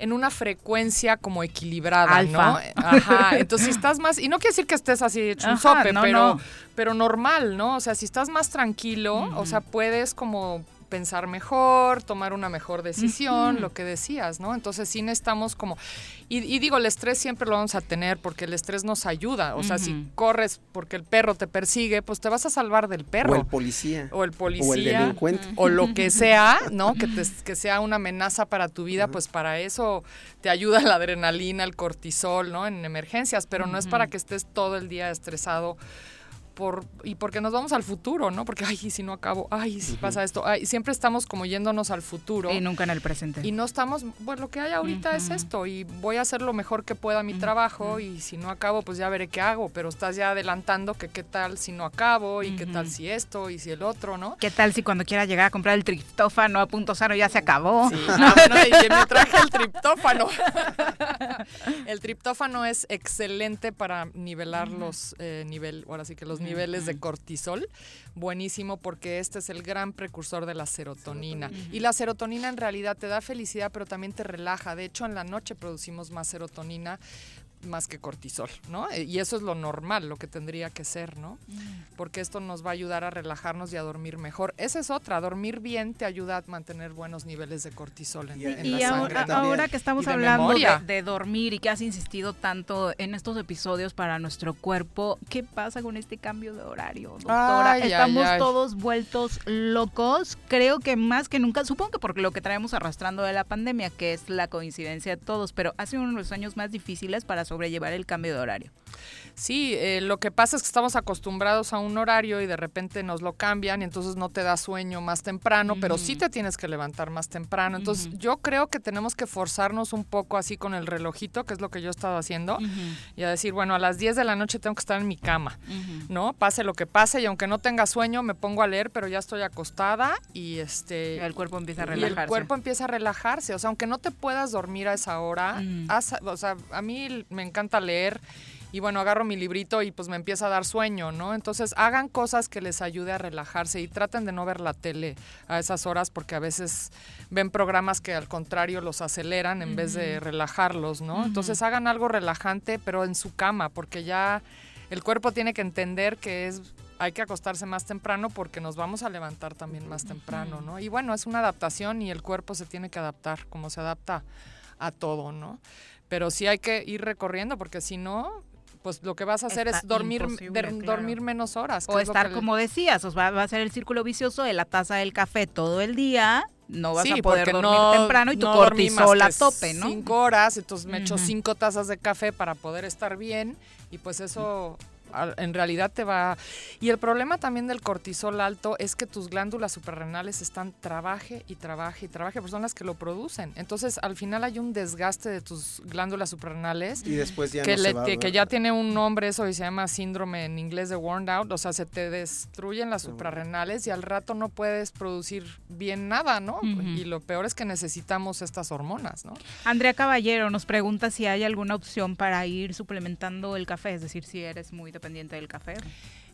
en una frecuencia como equilibrada, Alfa. ¿no? Ajá, entonces si estás más, y no quiere decir que estés así hecho un sope, no, pero, no. pero normal, ¿no? O sea, si estás más tranquilo, o sea, puedes como pensar mejor, tomar una mejor decisión, lo que decías, ¿no? Entonces sí necesitamos como, y, y digo, el estrés siempre lo vamos a tener porque el estrés nos ayuda, o sea, si corres porque el perro te persigue, pues te vas a salvar del perro. O el policía. O el policía. O el delincuente. O lo que sea, ¿no? Que, te- que sea una amenaza para tu vida, pues para eso te ayuda la adrenalina, el cortisol, ¿no? En emergencias, pero no es para que estés todo el día estresado. Por, y porque nos vamos al futuro, ¿no? Porque, ay, ¿y si no acabo, ay, ¿y si pasa esto, ay, siempre estamos como yéndonos al futuro. Y nunca en el presente. Y no estamos, bueno, lo que hay ahorita es esto y voy a hacer lo mejor que pueda mi trabajo y si no acabo, pues ya veré qué hago, pero estás ya adelantando que qué tal si no acabo y qué tal si esto y si el otro, ¿no? ¿Qué tal si cuando quiera llegar a comprar el triptófano a punto sano ya se acabó? Ah, bueno, y me traje el triptófano. el triptófano es excelente para nivelar los eh, nivel, ahora sí que los niveles de cortisol. Buenísimo porque este es el gran precursor de la serotonina. Y la serotonina en realidad te da felicidad, pero también te relaja. De hecho, en la noche producimos más serotonina más que cortisol, ¿no? Eh, Y eso es lo normal, lo que tendría que ser, ¿no? Porque esto nos va a ayudar a relajarnos y a dormir mejor. Esa es otra, dormir bien te ayuda a mantener buenos niveles de cortisol en, en Y la ahora, sangre. ahora que estamos Y de hablando de, dormir y que has insistido tanto en estos episodios para nuestro cuerpo, ¿qué pasa con este cambio de horario, doctora? Ay, Estamos ay. todos vueltos locos. Creo que más que nunca, supongo que por lo que traemos arrastrando de la pandemia, que es la coincidencia de todos, pero ha sido uno de los años más difíciles para sobrellevar el cambio de horario. Sí, eh, lo que pasa es que estamos acostumbrados a un horario y de repente nos lo cambian y entonces no te da sueño más temprano, pero sí te tienes que levantar más temprano. Entonces yo creo que tenemos que forzarnos un poco así con el relojito, que es lo que yo he estado haciendo, y a decir, bueno, a las 10 de la noche tengo que estar en mi cama, ¿no? Pase lo que pase y aunque no tenga sueño me pongo a leer, pero ya estoy acostada y este... El cuerpo empieza a Y el relajarse. cuerpo empieza a relajarse, o sea, aunque no te puedas dormir a esa hora, Mm. haz- o sea, a mí me encanta leer y bueno, agarro mi librito y pues me empieza a dar sueño, ¿no? Entonces hagan cosas que les ayude a relajarse y traten de no ver la tele a esas horas porque a veces ven programas que al contrario los aceleran en vez de relajarlos, ¿no? Entonces hagan algo relajante pero en su cama porque ya el cuerpo tiene que entender que es hay que acostarse más temprano porque nos vamos a levantar también más temprano, ¿no? Y bueno, es una adaptación y el cuerpo se tiene que adaptar, como se adapta a todo, ¿no? Pero sí hay que ir recorriendo porque si no, pues lo que vas a hacer Está es dormir, claro. dormir menos horas. O es estar que- como decías, o sea, va a ser el círculo vicioso de la taza del café todo el día, no vas Sí, a poder dormir no- temprano y tu no cortisol a tope, ¿no? Cinco horas, entonces me echo cinco tazas de café para poder estar bien y pues eso en realidad te va... Y el problema también del cortisol alto es que tus glándulas suprarrenales están trabaje y trabaje y trabaje, porque son las que lo producen. Entonces, al final hay un desgaste de tus glándulas suprarrenales. Y después ya que, no se va a que ya tiene un nombre eso y se llama síndrome en inglés de worn out, o sea, se te destruyen las suprarrenales y al rato no puedes producir bien nada, ¿no? Y lo peor es que necesitamos estas hormonas, ¿no? Andrea Caballero nos pregunta si hay alguna opción para ir suplementando el café, es decir, si eres muy dependiente del café.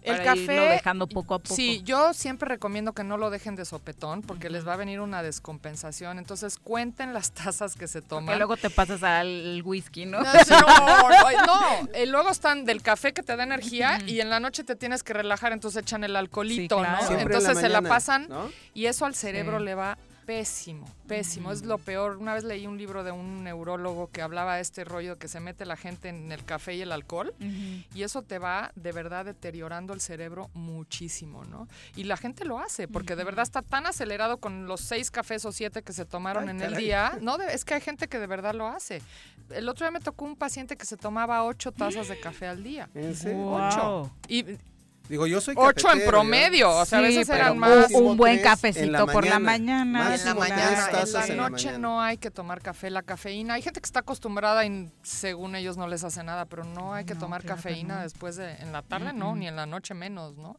El para café irlo dejando poco a poco. Sí, yo siempre recomiendo que no lo dejen de sopetón porque les va a venir una descompensación. Entonces cuenten las tazas que se toman. Que luego te pasas al whisky, ¿no? No, no, no. Eh, luego están del café que te da energía y en la noche te tienes que relajar, entonces echan el alcoholito, Sí, claro. ¿no? Siempre en la Entonces se la mañana, pasan ¿no? y eso al cerebro Sí. le va pésimo, pésimo. Es lo peor. Una vez leí un libro de un neurólogo que hablaba de este rollo que se mete la gente en el café y el alcohol y eso te va de verdad deteriorando el cerebro muchísimo, ¿no? Y la gente lo hace porque de verdad está tan acelerado con los seis cafés o siete que se tomaron Ay, en el día. No, es que hay gente que de verdad lo hace. El otro día me tocó un paciente que se tomaba ocho tazas de café al día. ¿En serio? Ocho. Y Digo, yo soy Ocho en promedio, o sea, a Sí, veces pero eran un- más. un buen en cafecito la por la mañana. en la mañana, en la en la noche mañana. no hay que tomar café, la cafeína. Hay gente que está acostumbrada y según ellos no les hace nada, pero no hay que No, tomar claro cafeína no. después de en la tarde, no, ni en la noche menos, ¿no?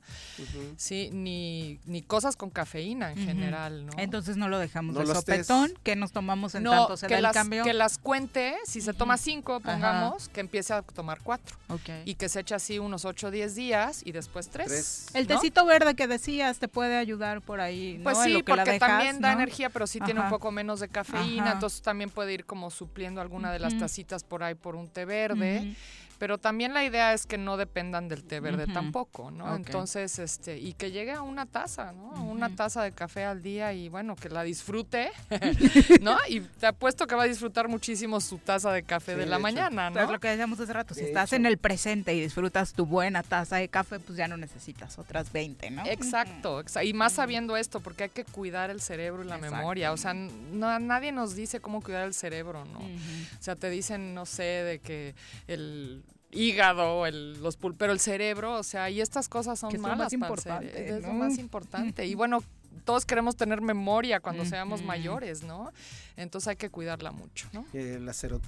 Sí, ni, ni cosas con cafeína en general, ¿no? Entonces no lo dejamos No de los sopetón, que nos tomamos en no, tanto se que da el las, cambio. que las cuente, si se toma cinco, pongamos, que empiece a tomar cuatro. Ok. Y que se eche así unos 8 o 10 días y después tres. Tres. El ¿no? tecito verde que decías te puede ayudar por ahí, ¿no? Pues En sí, lo que la porque dejas, también da energía, pero sí tiene un poco menos de cafeína, Ajá. entonces también puede ir como supliendo alguna de las tacitas por ahí por un té verde. Pero también la idea es que no dependan del té verde tampoco, ¿no? Entonces, este, y que llegue a una taza, ¿no? Una taza de café al día y bueno, que la disfrute, ¿no? Y te apuesto que va a disfrutar muchísimo su taza de café Sí, de de la hecho. mañana, Pues ¿no? lo que decíamos hace rato, si De estás hecho. en el presente y disfrutas tu buena taza de café, pues ya no necesitas otras 20, ¿no? Exacto, exa- y más sabiendo esto, porque hay que cuidar el cerebro y la Exacto. memoria. O sea, no, nadie nos dice cómo cuidar el cerebro, ¿no? O sea, te dicen, no sé, de que el hígado, el, los pul pero el cerebro, o sea, y estas cosas son Que es lo malas más importante, Es lo más importante. Y bueno, todos queremos tener memoria cuando seamos mayores, ¿no? Entonces hay que cuidarla mucho, ¿no? Eh,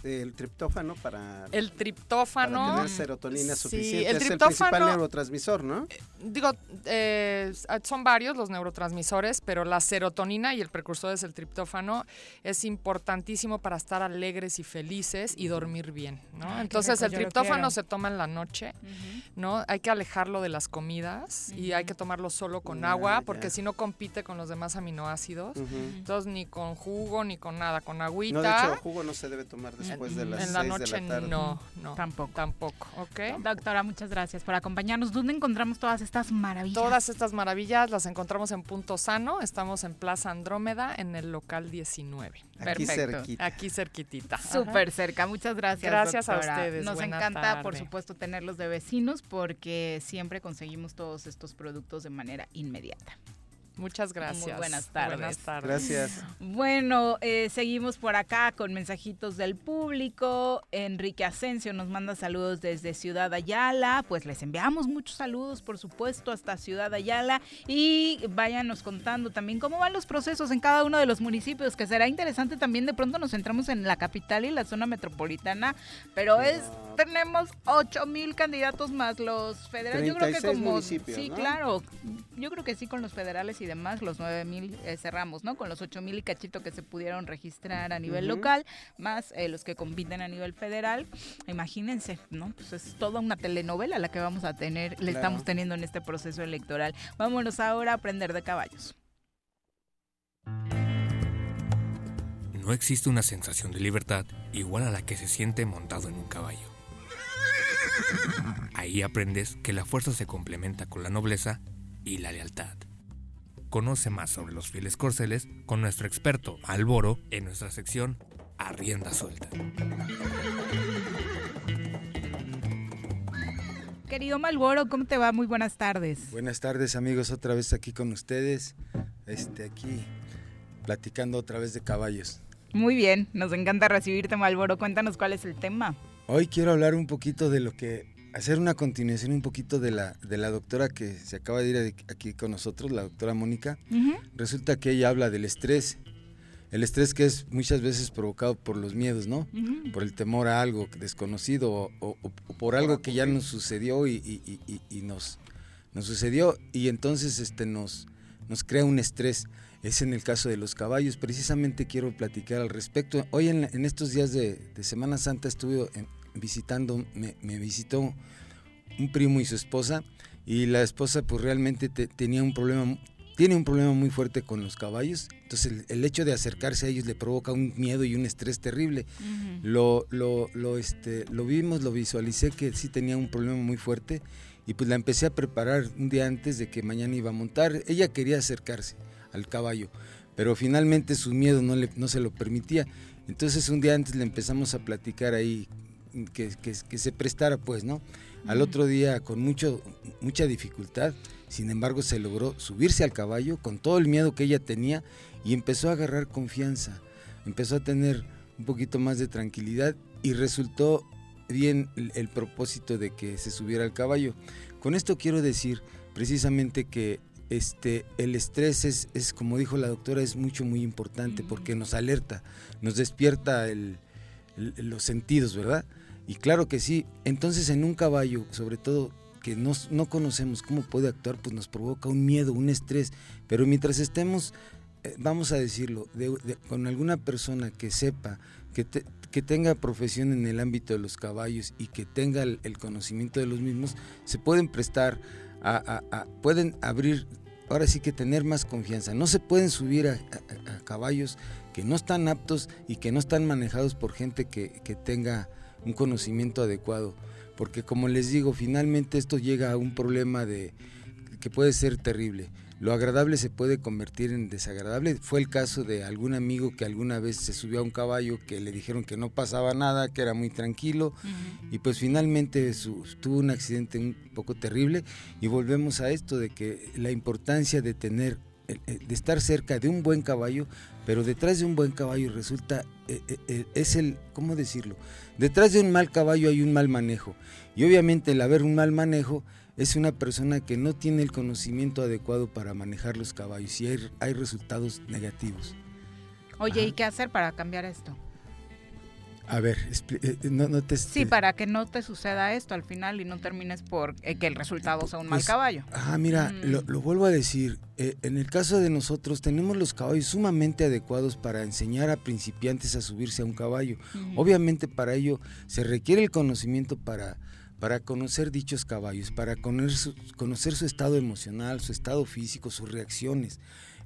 el triptófano para, El para triptófano. tener serotonina sí, suficiente. el es el principal triptófano- neurotransmisor, ¿no? Digo, eh, son varios los neurotransmisores, pero la serotonina y el precursor es el triptófano es importantísimo para estar alegres y felices y dormir bien, ¿no? Entonces rico, el triptófano se toma en la noche, ¿no? Hay que alejarlo de las comidas y hay que tomarlo solo con agua porque si no compite con los demás aminoácidos. Entonces ni con jugo ni con nada, con agüita. No, de hecho, jugo no se debe tomar después de las en la 6 noche de la tarde. no, no. Tampoco. Tampoco, ¿ok? Doctora, muchas gracias por acompañarnos. ¿Dónde encontramos todas estas maravillas? Todas estas maravillas las encontramos en Punto Sano. Estamos en Plaza Andrómeda, en el local 19. Aquí Perfecto. cerquita. Aquí cerquitita. Súper cerca, muchas gracias. Gracias a ustedes, Nos buena encanta, por supuesto, tenerlos de vecinos porque siempre conseguimos todos estos productos de manera inmediata. Muchas gracias. Muy buenas tardes. Buenas tardes. Gracias. Bueno, eh, seguimos por acá con mensajitos del público. Enrique Asensio nos manda saludos desde Ciudad Ayala. Pues les enviamos muchos saludos, por supuesto, hasta Ciudad Ayala. Y váyanos contando también cómo van los procesos en cada uno de los municipios, que será interesante también. De pronto nos centramos en la capital y la zona metropolitana, pero es tenemos 8 mil candidatos más los federales. Yo creo que 36 como... municipios, Sí, ¿no? claro. Yo creo que sí con los federales y demás, los 9 mil eh, cerramos, ¿no? Con los 8 mil y cachito que se pudieron registrar a nivel local, más eh, los que compiten a nivel federal. Imagínense, ¿no? Pues es toda una telenovela la que vamos a tener, le Claro. estamos teniendo en este proceso electoral. Vámonos ahora a aprender de caballos. No existe una sensación de libertad igual a la que se siente montado en un caballo. Ahí aprendes que la fuerza se complementa con la nobleza y la lealtad. Conoce más sobre los fieles corceles con nuestro experto Alboro en nuestra sección A Rienda Suelta. Querido Malboro, ¿cómo te va? Muy buenas tardes. Buenas tardes amigos, otra vez aquí con ustedes, este aquí platicando otra vez de caballos. Muy bien, nos encanta recibirte Malboro. Cuéntanos cuál es el tema. Hoy quiero hablar un poquito de lo que hacer una continuación un poquito de la, de la doctora que se acaba de ir aquí con nosotros, la doctora Mónica. Resulta que ella habla del estrés. El estrés que es muchas veces provocado por los miedos, ¿no? Por el temor a algo desconocido o, por algo que ya nos sucedió y, nos, nos sucedió y entonces este, nos, nos crea un estrés. Es en el caso de los caballos. Precisamente quiero platicar al respecto. Hoy en, en estos días de, de, Semana Santa estuve en, visitando, me, visitó un primo y su esposa y la esposa pues realmente tenía un problema, tiene un problema muy fuerte con los caballos, entonces el, hecho de acercarse a ellos le provoca un miedo y un estrés terrible. lo, lo, lo, este, lo vimos, lo visualicé que sí tenía un problema muy fuerte y pues la empecé a preparar un día antes de que mañana iba a montar. Ella quería acercarse al caballo, pero finalmente su miedo no, le, no se lo permitía. Entonces un día antes le empezamos a platicar ahí que, se prestara, pues, ¿no? Al otro día, con mucho, mucha dificultad, sin embargo, se logró subirse al caballo con todo el miedo que ella tenía y empezó a agarrar confianza, empezó a tener un poquito más de tranquilidad y resultó bien el, propósito de que se subiera al caballo. Con esto quiero decir precisamente que este, el estrés es, es, como dijo la doctora, es mucho, muy importante porque nos alerta, nos despierta los sentidos, ¿verdad? Y claro que sí, entonces en un caballo, sobre todo que no, no conocemos cómo puede actuar, pues nos provoca un miedo, un estrés, pero mientras estemos, eh, vamos a decirlo, con alguna persona que sepa, que, que tenga profesión en el ámbito de los caballos y que tenga el, conocimiento de los mismos, se pueden prestar a, pueden abrir, ahora sí que tener más confianza. No se pueden subir a, caballos que no están aptos y que no están manejados por gente que, que tenga un conocimiento adecuado. Porque como les digo, finalmente esto llega a un problema de que puede ser terrible. Lo agradable se puede convertir en desagradable. Fue el caso de algún amigo que alguna vez se subió a un caballo que le dijeron que no pasaba nada, que era muy tranquilo y pues finalmente tuvo un accidente un poco terrible y volvemos a esto de que la importancia de tener de estar cerca de un buen caballo, pero detrás de un buen caballo resulta, eh, es el, ¿cómo decirlo? Detrás de un mal caballo hay un mal manejo. Y obviamente el haber un mal manejo es una persona que no tiene el conocimiento adecuado para manejar los caballos y hay, resultados negativos. Oye, ¿y qué hacer para cambiar esto? A ver, eh, no, te... Sí, para que no te suceda esto al final y no termines por eh, que el resultado sea un mal pues, caballo. Ah, mira, mm. lo, vuelvo a decir. Eh, en el caso de nosotros tenemos los caballos sumamente adecuados para enseñar a principiantes a subirse a un caballo. Obviamente para ello se requiere el conocimiento para, para conocer dichos caballos, para conocer su, conocer su estado emocional, su estado físico, sus reacciones.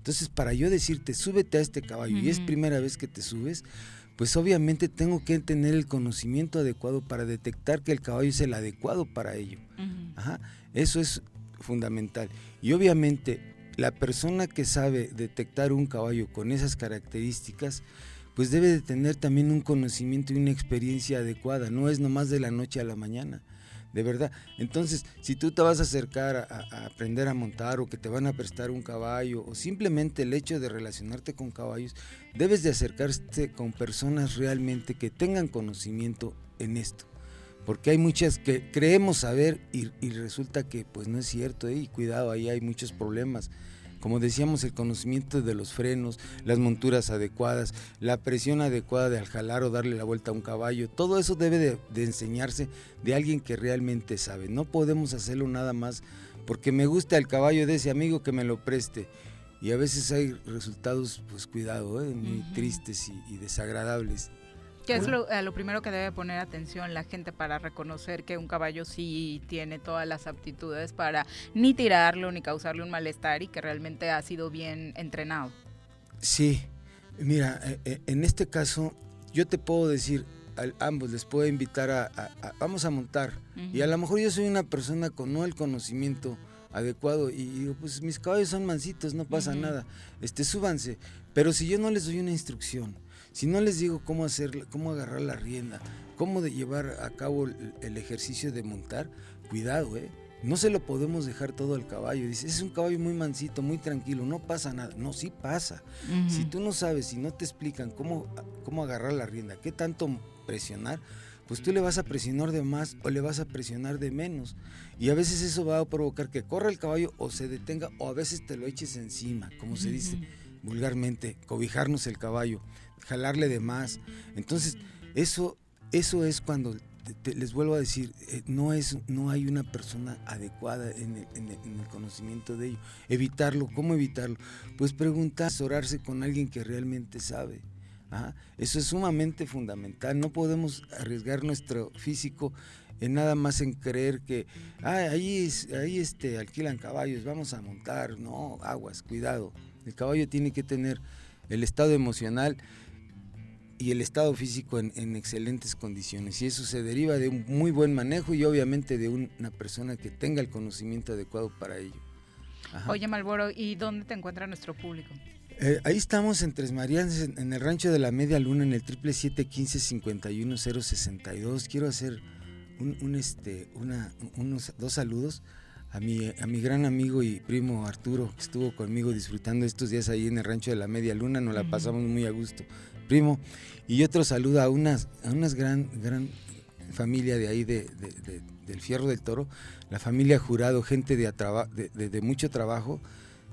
Entonces, para yo decirte, súbete a este caballo y es primera vez que te subes, pues obviamente tengo que tener el conocimiento adecuado para detectar que el caballo es el adecuado para ello. eso es fundamental. Y obviamente la persona que sabe detectar un caballo con esas características, pues debe de tener también un conocimiento y una experiencia adecuada, no es nomás de la noche a la mañana de verdad. Entonces, si tú te vas a acercar a, aprender a montar o que te van a prestar un caballo o simplemente el hecho de relacionarte con caballos, debes de acercarte con personas realmente que tengan conocimiento en esto. Porque hay muchas que creemos saber y, resulta que pues no es cierto, ¿eh? y cuidado, ahí hay muchos problemas como decíamos, el conocimiento de los frenos, las monturas adecuadas, la presión adecuada de al jalar o darle la vuelta a un caballo, todo eso debe de, enseñarse de alguien que realmente sabe. No podemos hacerlo nada más porque me gusta el caballo de ese amigo que me lo preste. Y a veces hay resultados, pues cuidado, ¿eh? muy tristes y desagradables. ¿Qué es lo, lo, primero que debe poner atención la gente para reconocer que un caballo sí tiene todas las aptitudes para ni tirarlo ni causarle un malestar y que realmente ha sido bien entrenado? Sí, mira, eh, eh, en este caso yo te puedo decir, a ambos les puedo invitar a, vamos a montar. Y a lo mejor yo soy una persona con no el conocimiento adecuado y digo, pues mis caballos son mansitos, no pasa nada, este, súbanse, pero si yo no les doy una instrucción, si no les digo cómo hacer, cómo agarrar la rienda, cómo de llevar a cabo el, ejercicio de montar, cuidado, ¿eh? No se lo podemos dejar todo al caballo. Dice, es un caballo muy mansito, muy tranquilo, no pasa nada. No, sí pasa. Si tú no sabes, si no te explican cómo, cómo agarrar la rienda, qué tanto presionar, pues tú le vas a presionar de más o le vas a presionar de menos. Y a veces eso va a provocar que corra el caballo o se detenga o a veces te lo eches encima, como se dice vulgarmente, cobijarnos el caballo, jalarle de más. Entonces, eso, eso es cuando les vuelvo a decir, eh, no, es, no hay una persona adecuada en el, conocimiento de ello. Evitarlo, ¿cómo evitarlo? Pues preguntar, asesorarse con alguien que realmente sabe. Eso es sumamente fundamental. No podemos arriesgar nuestro físico en nada más en creer que ahí, ahí este, alquilan caballos, vamos a montar. No, aguas, cuidado. El caballo tiene que tener el estado emocional y el estado físico en, excelentes condiciones. Y eso se deriva de un muy buen manejo y obviamente de una persona que tenga el conocimiento adecuado para ello. Oye, Malboro, ¿y dónde te encuentra nuestro público? Eh, ahí estamos en Tres Marías, en, el rancho de la Media Luna, en el triple siete quince cincuenta y uno cero sesenta y dos. Quiero hacer un, este, una, unos dos saludos a mi, a mi gran amigo y primo Arturo, que estuvo conmigo disfrutando estos días ahí en el rancho de la Media Luna, nos la pasamos muy a gusto, primo. Y otro saludo a unas, a unas gran, gran familia de ahí de, del Fierro del Toro, la familia Jurado, gente de, de, mucho trabajo,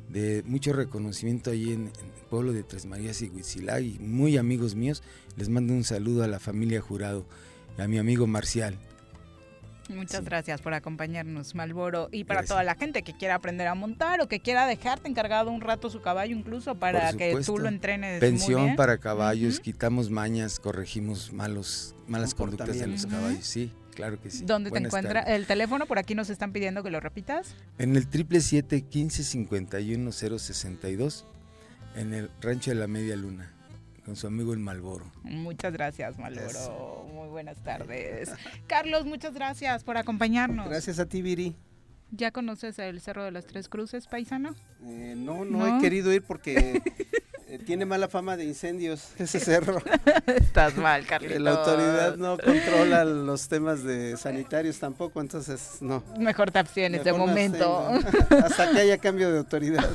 de mucho reconocimiento ahí en, el pueblo de Tres Marías y y muy amigos míos. Les mando un saludo a la familia Jurado, y a mi amigo Marcial. Muchas gracias por acompañarnos, Malboro. Y para toda la gente que quiera aprender a montar o que quiera dejarte encargado un rato su caballo, incluso para que tú lo entrenes. Pensión para caballos, quitamos mañas, corregimos malos, malas conductas de los caballos. Sí, claro que sí. ¿Dónde te encuentra el teléfono? Por aquí nos están pidiendo que lo repitas. En el triple siete quince cincuenta y uno cero sesenta y dos, en el rancho de la Media Luna con su amigo el Malboro. Muchas gracias, Malboro. Muy buenas tardes. Carlos, muchas gracias por acompañarnos. Gracias a ti, Viri. ¿Ya conoces el Cerro de las Tres Cruces, paisano? Eh, no, no, he querido ir porque eh, tiene mala fama de incendios ese cerro. Estás mal, Carlos. La autoridad no controla los temas de sanitarios tampoco, entonces no. Mejor te abstienes de momento. Hasta que haya cambio de autoridad.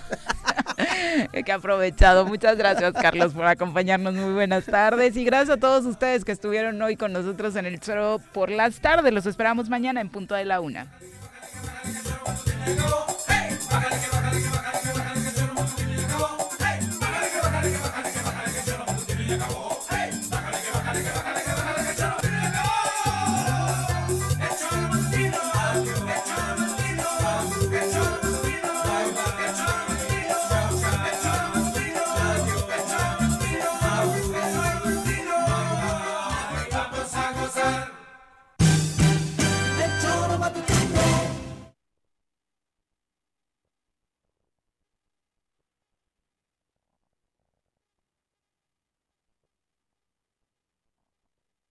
que aprovechado. Muchas gracias, Carlos, por acompañarnos. Muy buenas tardes. Y gracias a todos ustedes que estuvieron hoy con nosotros en el Choro por las tardes. Los esperamos mañana en punto de la una.